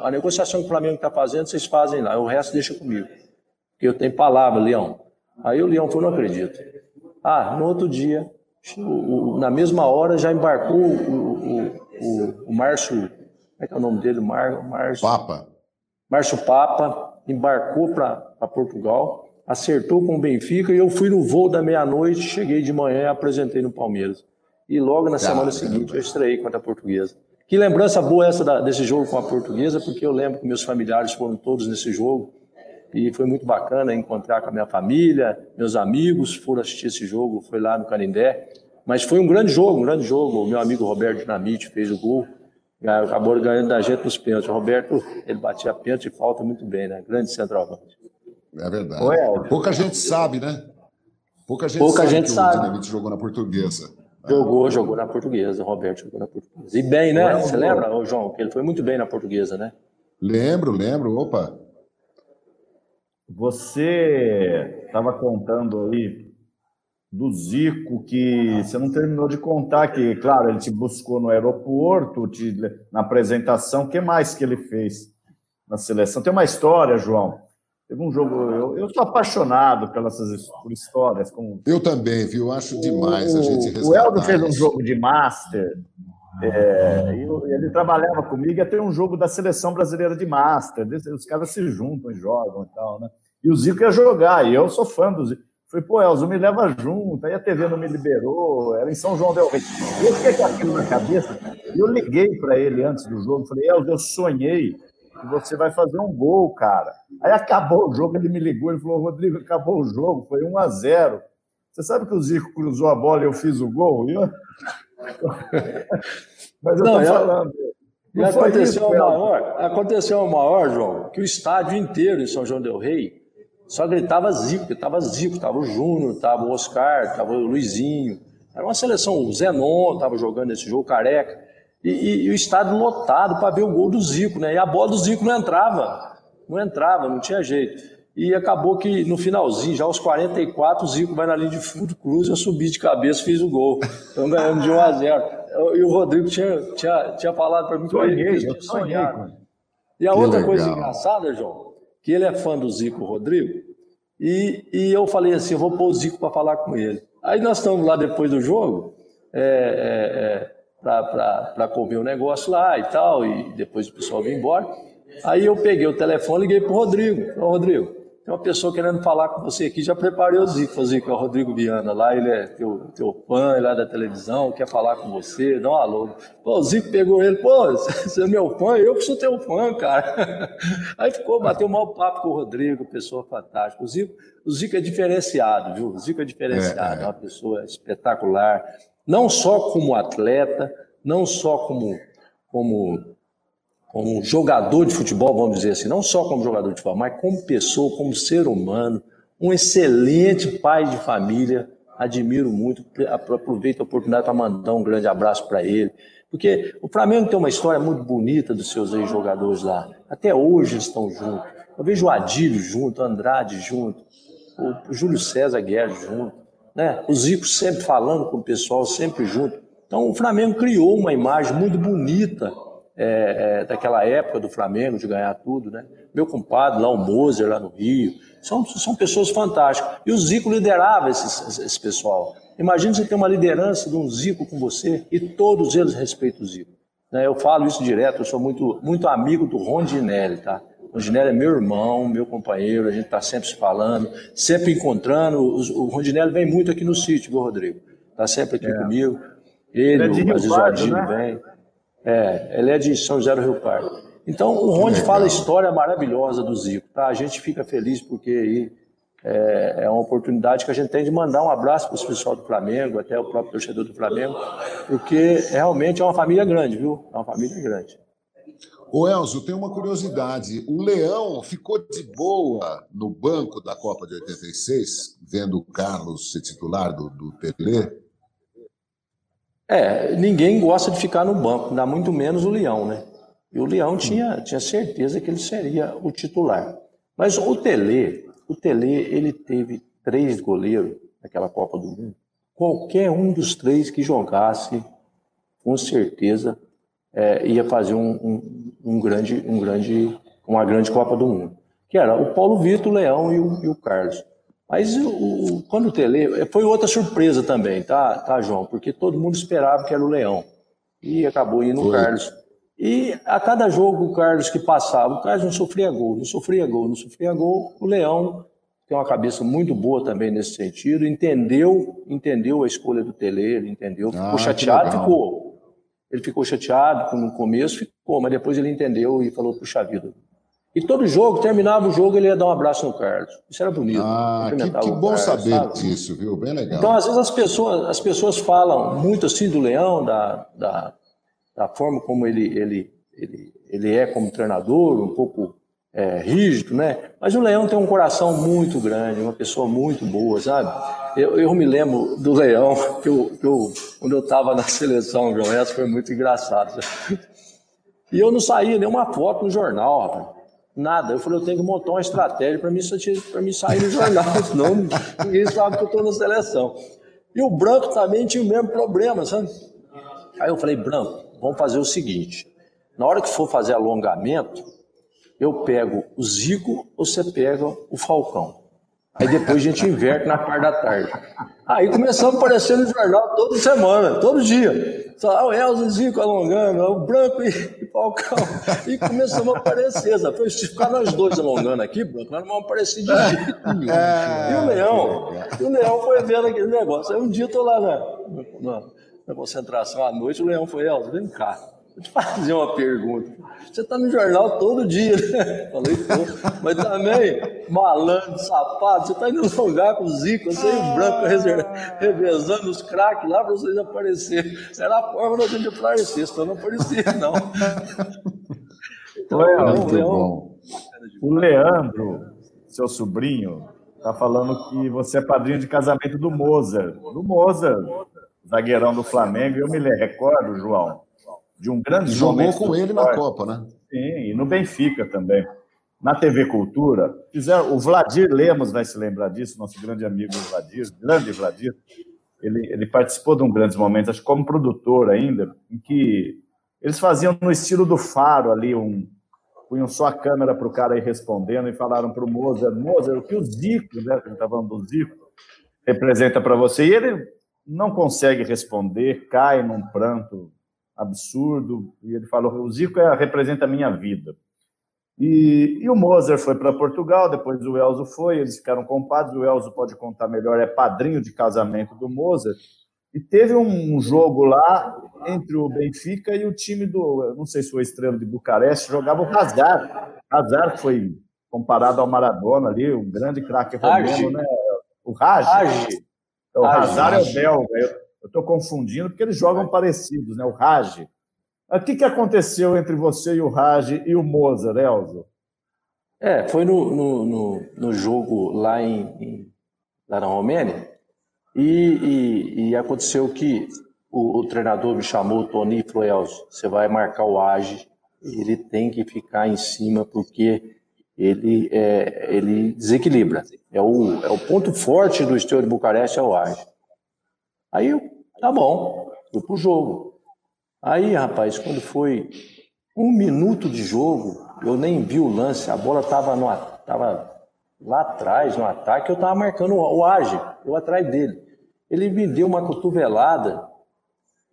A negociação que o Flamengo está fazendo, vocês fazem lá. O resto deixa comigo. Porque eu tenho palavra, Leão. Aí o Leão falou, não acredito. Ah, no outro dia, na mesma hora, já embarcou o, o, o, o Márcio como é que é o nome dele? Mar, Márcio. Papa. Márcio Papa embarcou para Portugal, acertou com o Benfica e eu fui no voo da meia-noite, cheguei de manhã e apresentei no Palmeiras. E logo na semana seguinte eu estreiei contra a Portuguesa. Que lembrança boa essa da, desse jogo com a Portuguesa, porque eu lembro que meus familiares foram todos nesse jogo e foi muito bacana encontrar com a minha família, meus amigos foram assistir esse jogo, foi lá no Canindé. Mas foi um grande jogo, um grande jogo. O meu amigo Roberto Dinamite fez o gol. Acabou ganhando da gente nos pênaltis. O Roberto, ele batia pênalti e falta muito bem, né? Grande centroavante. É verdade. Ué, Pouca gente sabe, né? Pouca gente Pouca sabe gente que sabe. o Dinamite jogou na portuguesa. Jogou, jogou na portuguesa. O Roberto jogou na portuguesa. E bem, né? Você lembra, João, que ele foi muito bem na portuguesa, né? Lembro, lembro. Opa. Você estava contando aí do Zico, que você não terminou de contar, que, claro, ele te buscou no aeroporto, te, na apresentação, o que mais que ele fez na seleção? Tem uma história, João. Teve um jogo, eu, eu sou apaixonado pelas por histórias. Como... Eu também, viu? Acho demais o, a gente O Eldo fez um jogo de Master, é, ele trabalhava comigo, ia ter um jogo da seleção brasileira de Master, os caras se juntam e jogam e tal, né? E o Zico ia jogar, e eu sou fã do Zico. Falei, pô, Elzo, me leva junto. Aí a TV não me liberou, era em São João Del Rey. E eu fiquei com aquilo na cabeça. E eu liguei para ele antes do jogo. Falei, Elzo, eu sonhei que você vai fazer um gol, cara. Aí acabou o jogo, ele me ligou, ele falou, Rodrigo, acabou o jogo, foi 1 a 0 Você sabe que o Zico cruzou a bola e eu fiz o gol? Eu... Mas eu não, tô falando. E aconteceu, isso, maior, aconteceu o maior, João, que o estádio inteiro em São João Del Rei só gritava Zico, estava Zico, estava o Júnior, estava o Oscar, estava o Luizinho. Era uma seleção, o Zenon estava jogando esse jogo, careca. E, e, e o estádio lotado para ver o gol do Zico, né? E a bola do Zico não entrava. Não entrava, não tinha jeito. E acabou que no finalzinho, já aos 44, o Zico vai na linha de fundo, cruza, eu subi de cabeça fiz o gol. Então ganhamos de 1 a 0 E o Rodrigo tinha, tinha, tinha falado para mim que sonhei, eu sonhei. E a que outra legal. coisa engraçada, João, que ele é fã do Zico Rodrigo, e, e eu falei assim, eu vou pôr o Zico para falar com ele. Aí nós estamos lá depois do jogo, é, é, é, para comer o um negócio lá e tal, e depois o pessoal veio embora. Aí eu peguei o telefone liguei para o Rodrigo. Ô, Rodrigo, tem uma pessoa querendo falar com você aqui, já preparei o Zico, o Zico é o Rodrigo Viana lá, ele é teu, teu fã lá é da televisão, quer falar com você, dá um alô. Pô, o Zico pegou ele, pô, você é meu fã, eu que sou teu fã, cara. Aí ficou, bateu um mau papo com o Rodrigo, pessoa fantástica. O Zico, o Zico é diferenciado, viu? O Zico é diferenciado, é, é. é uma pessoa espetacular, não só como atleta, não só como, como como jogador de futebol, vamos dizer assim, não só como jogador de futebol, mas como pessoa, como ser humano, um excelente pai de família, admiro muito, aproveito a oportunidade para mandar um grande abraço para ele, porque o Flamengo tem uma história muito bonita dos seus ex-jogadores lá, até hoje eles estão juntos, eu vejo o Adílio junto, o Andrade junto, o Júlio César Guerra junto, né? o Zico sempre falando com o pessoal, sempre junto, então o Flamengo criou uma imagem muito bonita é, é, daquela época do Flamengo, de ganhar tudo, né? Meu compadre lá, o Moser, lá no Rio. São, são pessoas fantásticas. E o Zico liderava esse, esse pessoal. Imagina você ter uma liderança de um Zico com você e todos eles respeitam o Zico. Né? Eu falo isso direto, eu sou muito, muito amigo do Rondinelli, tá? O Rondinelli é meu irmão, meu companheiro, a gente está sempre se falando, sempre encontrando. O, Rondinelli vem muito aqui no sítio, viu, Rodrigo? Está sempre aqui é. comigo. Ele, é o Aziz né? vem. É, ele é de São José do Rio Pardo. Então, o Ronde fala a história maravilhosa do Zico. Tá? A gente fica feliz porque aí é, é uma oportunidade que a gente tem de mandar um abraço para o pessoal do Flamengo, até o próprio torcedor do Flamengo, porque realmente é uma família grande, viu? É uma família grande. Ô Elzo, tem uma curiosidade. O Leão ficou de boa no banco da Copa de 86, vendo o Carlos ser titular do, do Tele? É, ninguém gosta de ficar no banco, dá muito menos o Leão, né? E o Leão tinha, tinha certeza que ele seria o titular. Mas o Tele, o Tele, ele teve três goleiros naquela Copa do Mundo. Qualquer um dos três que jogasse, com certeza, é, ia fazer um, um, um, grande, um grande, uma grande Copa do Mundo. Que era o Paulo Vitor, o Leão e o, e o Carlos. Mas o, quando o Tele. Foi outra surpresa também, tá, tá, João? Porque todo mundo esperava que era o Leão. E acabou indo o Carlos. E a cada jogo o Carlos que passava, o Carlos não sofria gol, não sofria gol, não sofria gol. O Leão tem uma cabeça muito boa também nesse sentido, entendeu, entendeu a escolha do Tele, ele entendeu, ficou ah, chateado, ficou. Ele ficou chateado no começo, ficou, mas depois ele entendeu e falou, puxa vida, e todo jogo, terminava o jogo, ele ia dar um abraço no Carlos. Isso era bonito. Ah, que, que bom Carlos, saber sabe? disso, viu? Bem legal. Então, às vezes, as pessoas, as pessoas falam muito assim do Leão, da, da, da forma como ele, ele, ele, ele é como treinador, um pouco é, rígido, né? Mas o Leão tem um coração muito grande, uma pessoa muito boa, sabe? Eu, eu me lembro do Leão, que eu, que eu, quando eu estava na seleção, João, essa foi muito engraçado. E eu não saía nenhuma foto no jornal, rapaz. Nada. Eu falei, eu tenho que montar uma estratégia para mim, mim sair no jornal, senão ninguém sabe que eu estou na seleção. E o Branco também tinha o mesmo problema, sabe? Aí eu falei, Branco, vamos fazer o seguinte: na hora que for fazer alongamento, eu pego o Zico ou você pega o Falcão. Aí depois a gente inverte na parte da tarde. Aí começamos a aparecer no jornal toda semana, todo dia. Só ah, o Elzo Zico alongando, o Branco e, e Falcão. E começamos a aparecer. Sabe? Se ficar nós dois alongando aqui, Branco, nós não vamos aparecer de jeito nenhum. É, e o Leão, e o Leão foi vendo aquele negócio. Aí um dia eu tô lá na, na, na concentração à noite, o Leão foi, Elzo, vem cá. Vou te fazer uma pergunta. Você está no jornal todo dia, né? Falei, pô, mas também, malandro, sapato, você está indo alongar com o Zico, você e o Branco revezando os craques lá para vocês aparecerem. Era a forma da gente aparecer, senão não aparecia, não. Então, muito Leão, bom. O Leandro, seu sobrinho, está falando que você é padrinho de casamento do Mozart. Do Mozart, zagueirão do Flamengo. Eu me recordo, João, de um grande Jogou com ele na Copa, né? Sim, e no Benfica também. Na TV Cultura, fizeram, o Vladir Lemos vai se lembrar disso, nosso grande amigo Vladir, grande Vladir. Ele, ele participou de um grande momento, acho que como produtor ainda, em que eles faziam no estilo do Faro ali, um, punham só a câmera para o cara ir respondendo e falaram para o Mozart, Mozart, o que o Zico, né, a gente estava falando do Zico, representa para você? E ele não consegue responder, cai num pranto absurdo. E ele falou: o Zico é, representa a minha vida. E, e o Mozart foi para Portugal, depois o Elzo foi, eles ficaram compadres. O Elzo pode contar melhor, é padrinho de casamento do Mozart. E teve um jogo lá entre o Benfica e o time do, não sei se foi Estrela de Bucareste, jogava o Hazard. Hazard foi comparado ao Maradona ali, um grande craque romeno, né? O Raj. O Hazard é o belga. Eu estou confundindo porque eles jogam parecidos, né? O Raj. O que, que aconteceu entre você e o Raj e o Mozart, Elzo? É, foi no, no, no, no jogo lá, em, em, lá na Romênia e, e, e aconteceu que o, o, treinador me chamou, o Tony, e falou, Elzo, você vai marcar o Age, ele tem que ficar em cima porque ele, é, ele desequilibra. É o, é o ponto forte do Estoril de Bucareste, é o Age. Aí eu, tá bom, fui pro jogo. Aí, rapaz, quando foi um minuto de jogo, eu nem vi o lance, a bola tava, no, tava lá atrás, no ataque, eu tava marcando o, Age, eu atrás dele. Ele me deu uma cotovelada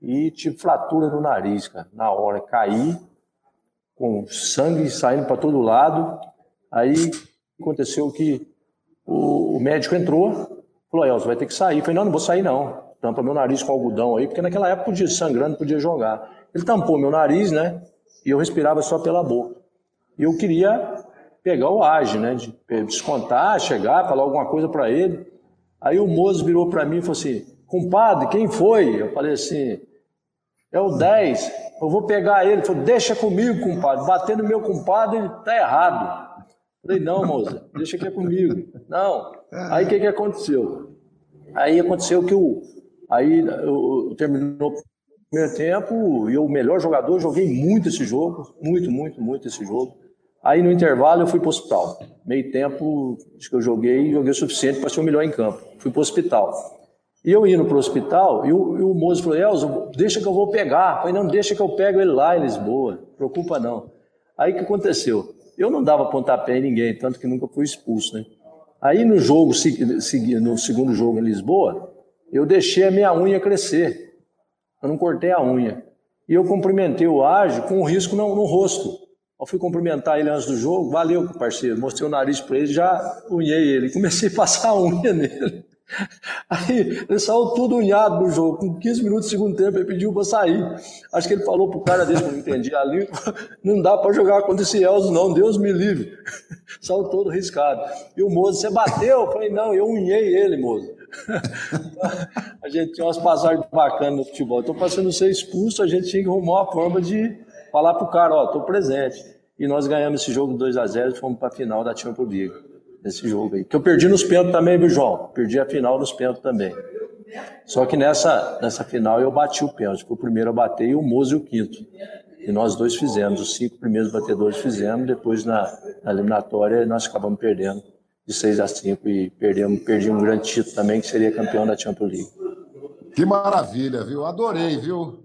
e tive fratura no nariz, cara. Na hora, caí, com sangue saindo para todo lado. Aí aconteceu que o, o médico entrou, falou: Elcio, vai ter que sair. Eu falei: não, não vou sair não tampa meu nariz com algodão aí, porque naquela época podia sangrando, podia jogar. Ele tampou meu nariz, né? E eu respirava só pela boca. E eu queria pegar o age, né? De descontar, chegar, falar alguma coisa para ele. Aí o moço virou para mim e falou assim: compadre, quem foi? Eu falei assim: é o 10, eu vou pegar ele. Ele falou: deixa comigo, compadre. Bater no meu compadre, tá errado. Eu falei: não, moça, deixa que é comigo. Não. Aí o que, que aconteceu? Aí aconteceu que o, Aí eu, eu terminou o primeiro tempo e o melhor jogador, joguei muito esse jogo, muito, muito, muito esse jogo. Aí no intervalo eu fui para o hospital. Meio tempo, acho que eu joguei, joguei o suficiente para ser o melhor em campo. Fui para o hospital. E eu indo para o hospital, e o, e o moço falou, Elzo, deixa que eu vou pegar. Eu falei, não, deixa que eu pego ele lá em Lisboa, preocupa não. Aí o que aconteceu? Eu não dava pontapé em ninguém, tanto que nunca fui expulso, né? Aí no jogo, no segundo jogo em Lisboa, eu deixei a minha unha crescer. Eu não cortei a unha. E eu cumprimentei o ágio com um risco no, no rosto. Eu fui cumprimentar ele antes do jogo, valeu, parceiro. Mostrei o nariz para ele, já unhei ele. Comecei a passar a unha nele. Aí ele saiu tudo unhado no jogo. Com 15 minutos do segundo tempo, ele pediu para sair. Acho que ele falou pro cara desse, que eu não entendi ali, não dá para jogar contra esse Elzo, não, Deus me livre. Saiu todo riscado. E o moço, você bateu? Eu falei, não, eu unhei ele, moço. a gente tinha umas passagens bacanas no futebol. Então, para você não ser expulso, a gente tinha que arrumar uma forma de falar pro cara, ó, tô presente. E nós ganhamos esse jogo 2 a 0 e fomos para a final da Champions League. Esse jogo aí. Que eu perdi nos pênaltis também, viu, João? Perdi a final nos pênaltis também. Só que nessa, nessa final eu bati o pênalti. Fui o primeiro a bater e o Mozo e o quinto. E nós dois fizemos, os cinco primeiros batedores fizemos, depois na, na eliminatória nós acabamos perdendo de 6 a 5 e perdemos, perdi um grande título também, que seria campeão da Champions League. Que maravilha, viu? Adorei, viu?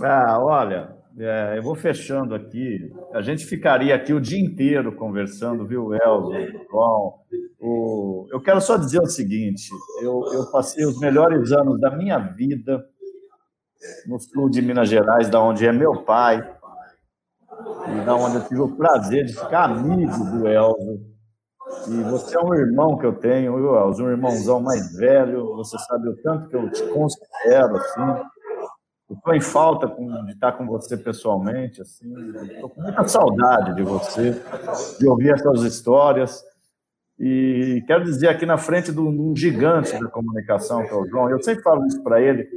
Ah, olha, é, eu vou fechando aqui. A gente ficaria aqui o dia inteiro conversando, viu, Elzo, João? O... Eu quero só dizer o seguinte: eu, eu passei os melhores anos da minha vida no sul de Minas Gerais, da onde é meu pai, e da onde eu tive o prazer de ficar amigo do Elzo. E você é um irmão que eu tenho, viu? Um irmãozão mais velho. Você sabe o tanto que eu te considero, assim. Estou em falta de estar com você pessoalmente, assim. Estou com muita saudade de você, de ouvir as suas histórias. E quero dizer aqui na frente de um gigante da comunicação, que é o João, eu sempre falo isso para ele,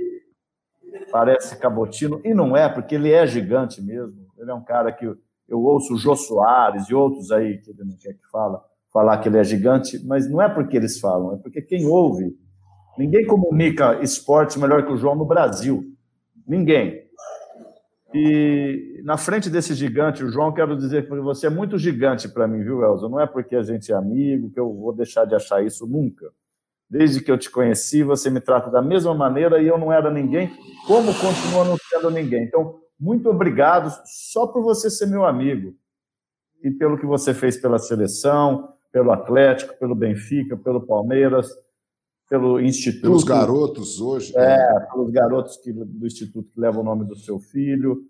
parece cabotino, e não é, porque ele é gigante mesmo. Ele é um cara que eu ouço o Jô Soares e outros aí que ele não quer que fala, falar que ele é gigante, mas não é porque eles falam, é porque quem ouve, ninguém comunica esporte melhor que o João no Brasil. Ninguém. E na frente desse gigante, o João, quero dizer que você é muito gigante para mim, viu, Elza? Não é porque a gente é amigo que eu vou deixar de achar isso nunca. Desde que eu te conheci, você me trata da mesma maneira e eu não era ninguém, como continua não sendo ninguém. Então, muito obrigado só por você ser meu amigo e pelo que você fez pela seleção, pelo Atlético, pelo Benfica, pelo Palmeiras, pelo Instituto. Pelos garotos hoje. É, né? pelos garotos que, do Instituto que levam o nome do seu filho.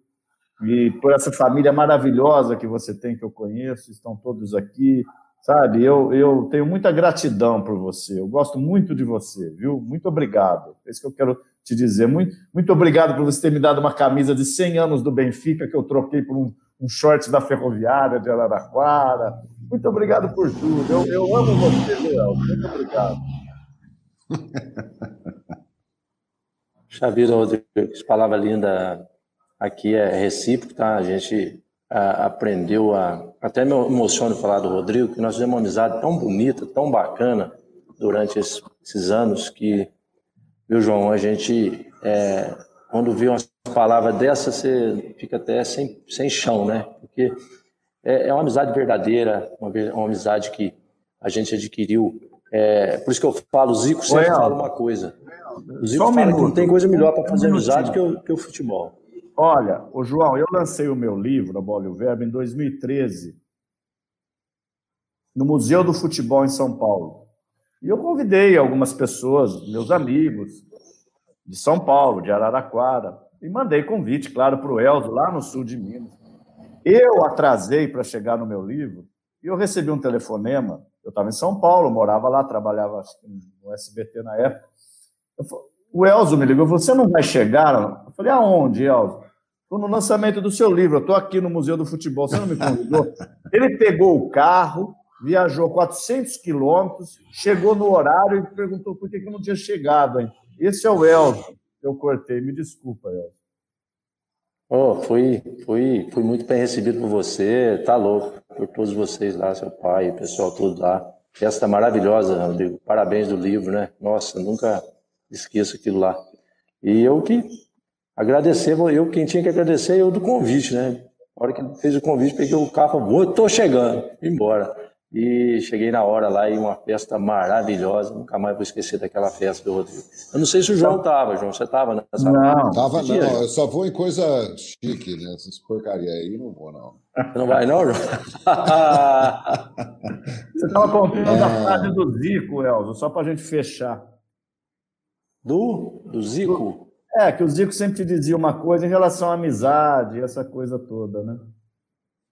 E por essa família maravilhosa que você tem, que eu conheço, estão todos aqui. Sabe, eu, eu tenho muita gratidão por você. Eu gosto muito de você, viu? Muito obrigado. É isso que eu quero te dizer. Muito, muito obrigado por você ter me dado uma camisa de 100 anos do Benfica, que eu troquei por um, um short da Ferroviária de Araraquara. Muito obrigado por tudo. Eu, eu amo você, Léo. Muito obrigado. Xavira, Rodrigo, que palavra linda aqui é recíproco, tá? A gente a, aprendeu a. Até me emociono falar do Rodrigo, que nós fizemos uma amizade tão bonita, tão bacana durante esses, esses anos que, viu, João, a gente, é, quando vê umas palavras dessas, você fica até sem, sem chão, né? Porque é, é uma amizade verdadeira, uma, uma amizade que a gente adquiriu é, por isso que eu falo, o Zico sempre Oi, fala uma coisa. O Zico um fala minuto. que não tem coisa melhor para fazer um amizade que o, que o futebol. Olha, o João, eu lancei o meu livro, A Bola e o Verbo, em 2013, no Museu do Futebol em São Paulo. E eu convidei algumas pessoas, meus amigos, de São Paulo, de Araraquara, e mandei convite, claro, para o Elzo, lá no sul de Minas. Eu atrasei para chegar no meu livro e eu recebi um telefonema eu estava em São Paulo, morava lá, trabalhava no SBT na época. o Elzo me ligou, você não vai chegar? Eu falei, aonde, Elzo? No lançamento do seu livro, eu estou aqui no Museu do Futebol, você não me convidou? Ele pegou o carro, viajou 400 quilômetros, chegou no horário e perguntou por que, que eu não tinha chegado. Hein? Esse é o Elzo. Eu cortei, me desculpa, Elzo. Oh, fui, fui, fui muito bem recebido por você, tá louco, por todos vocês lá, seu pai, o pessoal todo lá. Festa maravilhosa, Rodrigo. Parabéns do livro, né? Nossa, nunca esqueço aquilo lá. E eu que agradecer, eu quem tinha que agradecer, eu do convite, né? Na hora que fez o convite, peguei o carro, vou, tô chegando, embora. E cheguei na hora lá e uma festa maravilhosa. Nunca mais vou esquecer daquela festa do Rodrigo. Eu não sei se o João estava, João. Você estava nessa Não, estava não. Eu só vou em coisa chique, né? Essas porcaria aí não vou, não. Você não vai, não, João? Você estava contando é... a frase do Zico, Elzo, só para a gente fechar. Do? Do Zico? É, que o Zico sempre dizia uma coisa em relação à amizade, essa coisa toda, né?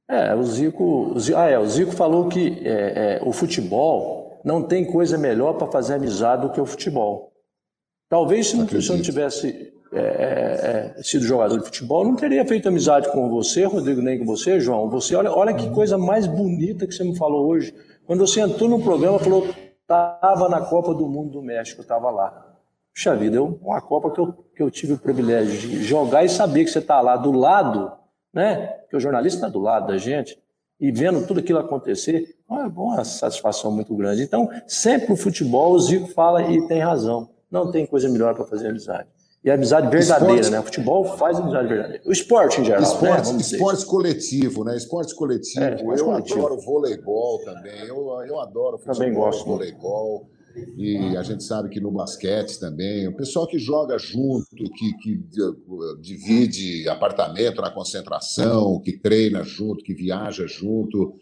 É, o Zico, o Zico, ah, é, o Zico falou que é, é, o futebol não tem coisa melhor para fazer amizade do que o futebol. Talvez se, não, se não tivesse é, é, é, sido jogador de futebol, não teria feito amizade com você, Rodrigo, nem com você, João. Você olha, olha que coisa mais bonita que você me falou hoje. Quando você entrou no programa, falou estava na Copa do Mundo do México, estava lá. Puxa vida, eu, uma Copa que eu, que eu tive o privilégio de jogar e saber que você está lá do lado, né? Que o jornalista está do lado da gente e vendo tudo aquilo acontecer, é uma satisfação muito grande. Então, sempre o futebol, o Zico fala e tem razão. Não tem coisa melhor para fazer amizade. E a amizade verdadeira, esporte... né? O futebol faz amizade verdadeira. O esporte em geral, esporte, né? esporte coletivo, né? Esporte coletivo. É, esporte eu coletivo. adoro voleibol também. Eu, eu adoro futebol, também gosto. voleibol. E a gente sabe que no basquete também, o pessoal que joga junto, que, que divide apartamento na concentração, que treina junto, que viaja junto.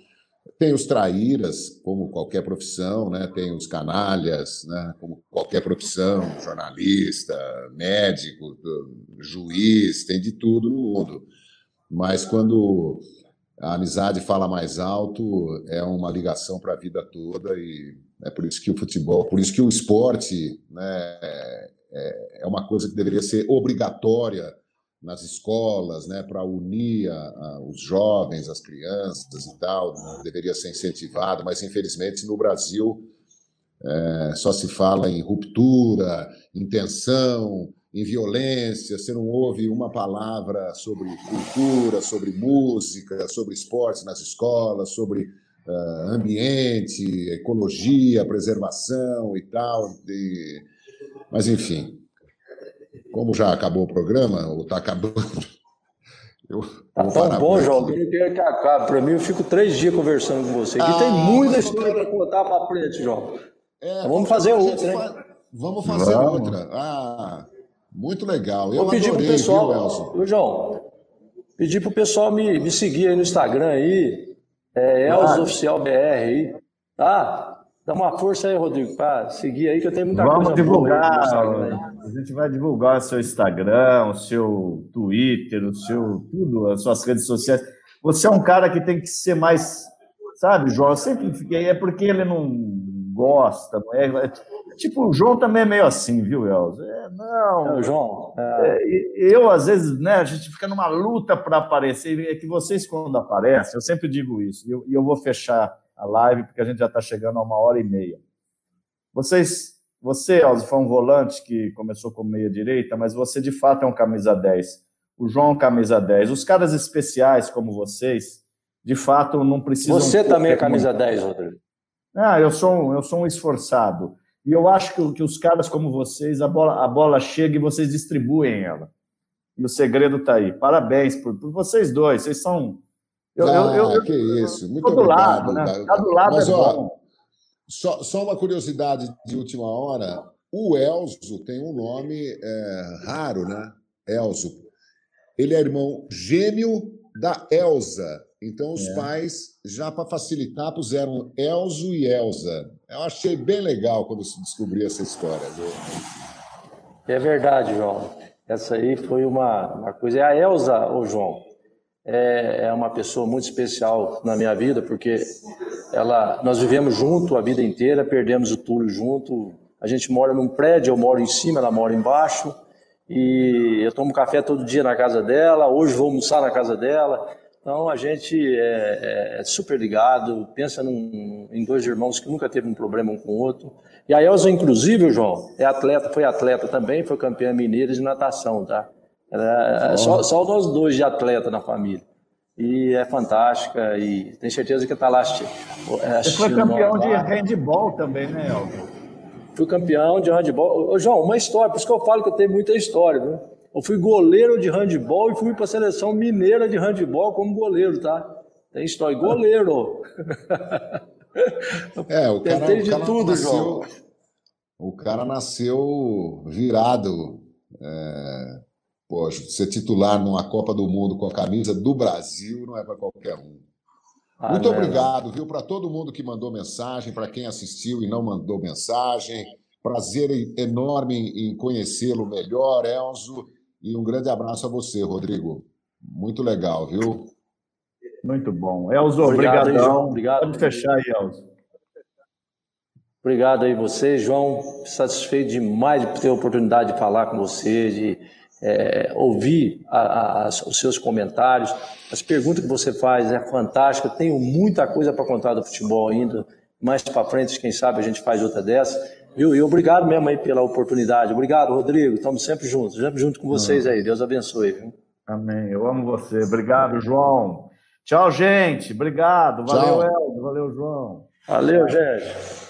Tem os traíras, como qualquer profissão, né? tem os canalhas, né? como qualquer profissão, jornalista, médico, juiz, tem de tudo no mundo. Mas quando a amizade fala mais alto, é uma ligação para a vida toda e é por isso que o futebol, por isso que o esporte né, é, é uma coisa que deveria ser obrigatória nas escolas, né, para unir a, a, os jovens, as crianças e tal, deveria ser incentivado, mas infelizmente no Brasil é, só se fala em ruptura, em tensão, em violência, você não ouve uma palavra sobre cultura, sobre música, sobre esportes nas escolas, sobre ambiente, ecologia, preservação e tal. E... Mas, enfim, como já acabou o programa, ou está acabando. Eu tá tão bom, João, que eu não quero que acabe. Para mim, eu fico três dias conversando com você. Aqui ah, tem muita história para contar para frente, João. É, então, vamos fazer outra, né? Vamos fazer vamos. outra. Ah, muito legal. Eu Vou pedir para o pessoal, viu, João, pedir para o pessoal me, me seguir aí no Instagram aí, é Elzo Oficial BR aí, tá? Dá uma força aí, Rodrigo, para seguir aí, que eu tenho muita Vamos coisa divulgar, A gente vai divulgar o seu Instagram, o seu Twitter, o seu tudo, as suas redes sociais. Você é um cara que tem que ser mais, sabe, João? Eu sempre fiquei, é porque ele não gosta, não é? É tipo, o João também é meio assim, viu, Elza? É, não. É, João. É... eu, às vezes, né, a gente fica numa luta para aparecer, é que vocês, quando aparecem, eu sempre digo isso, e eu, eu vou fechar a live, porque a gente já está chegando a uma hora e meia. Vocês, você, Elzo, foi um volante que começou como meia-direita, mas você de fato é um camisa 10. O João é camisa 10. Os caras especiais como vocês, de fato, não precisam. Você também é camisa 10, Rodrigo. Ah, eu sou um, eu sou um esforçado. E eu acho que, que os caras como vocês, a bola, a bola chega e vocês distribuem ela. E o segredo está aí. Parabéns por, por vocês dois. Vocês são eu, ah, eu, eu, que isso. Muito obrigado. Lado, né? do lado Mas, é ó, bom. Só, só uma curiosidade de última hora. O Elzo tem um nome é, raro, né? Elzo. Ele é irmão gêmeo da Elsa. Então, os é. pais, já para facilitar, puseram Elzo e Elsa. Eu achei bem legal quando se descobri essa história. É verdade, João. Essa aí foi uma, uma coisa. É a Elsa, ô João, é, é uma pessoa muito especial na minha vida, porque ela, nós vivemos junto a vida inteira, perdemos o Túlio junto. A gente mora num prédio, eu moro em cima, ela mora embaixo. E eu tomo café todo dia na casa dela, hoje vou almoçar na casa dela. Então a gente é, é, é super ligado, pensa num, em dois irmãos que nunca teve um problema um com o outro. E a Elza, inclusive, João, é atleta, foi atleta também, foi campeã mineira de natação, tá? Era só, só nós dois de atleta na família. E é fantástica e tenho certeza que está lá assistindo. Você foi campeão de handball também, né, Elton? Fui campeão de handball. Ô, João, uma história, por isso que eu falo que eu tenho muita história, viu? Eu fui goleiro de handball e fui para a seleção mineira de handball como goleiro, tá? Tem história. Goleiro! É, o cara, Tentei de o cara tudo, nasceu, João. O cara nasceu virado. É ser titular numa Copa do Mundo com a camisa do Brasil não é para qualquer um. Ah, Muito obrigado, viu, para todo mundo que mandou mensagem, para quem assistiu e não mandou mensagem. Prazer enorme em conhecê-lo melhor, Elzo. E um grande abraço a você, Rodrigo. Muito legal, viu? Muito bom. Elzo, obrigado. Obrigadão. Obrigado. Pode fechar aí, Elzo. Obrigado aí você, João. Satisfeito demais de ter a oportunidade de falar com você, de é, ouvir a, a, os seus comentários. As perguntas que você faz é fantástica. Tenho muita coisa para contar do futebol ainda. mais para frente, quem sabe a gente faz outra dessa. Viu? E obrigado mesmo aí pela oportunidade. Obrigado, Rodrigo. Estamos sempre juntos, sempre junto com vocês aí. Deus abençoe. Viu? Amém. Eu amo você. Obrigado, João. Tchau, gente. Obrigado. Valeu, Eldo. Valeu, João. Valeu, gente.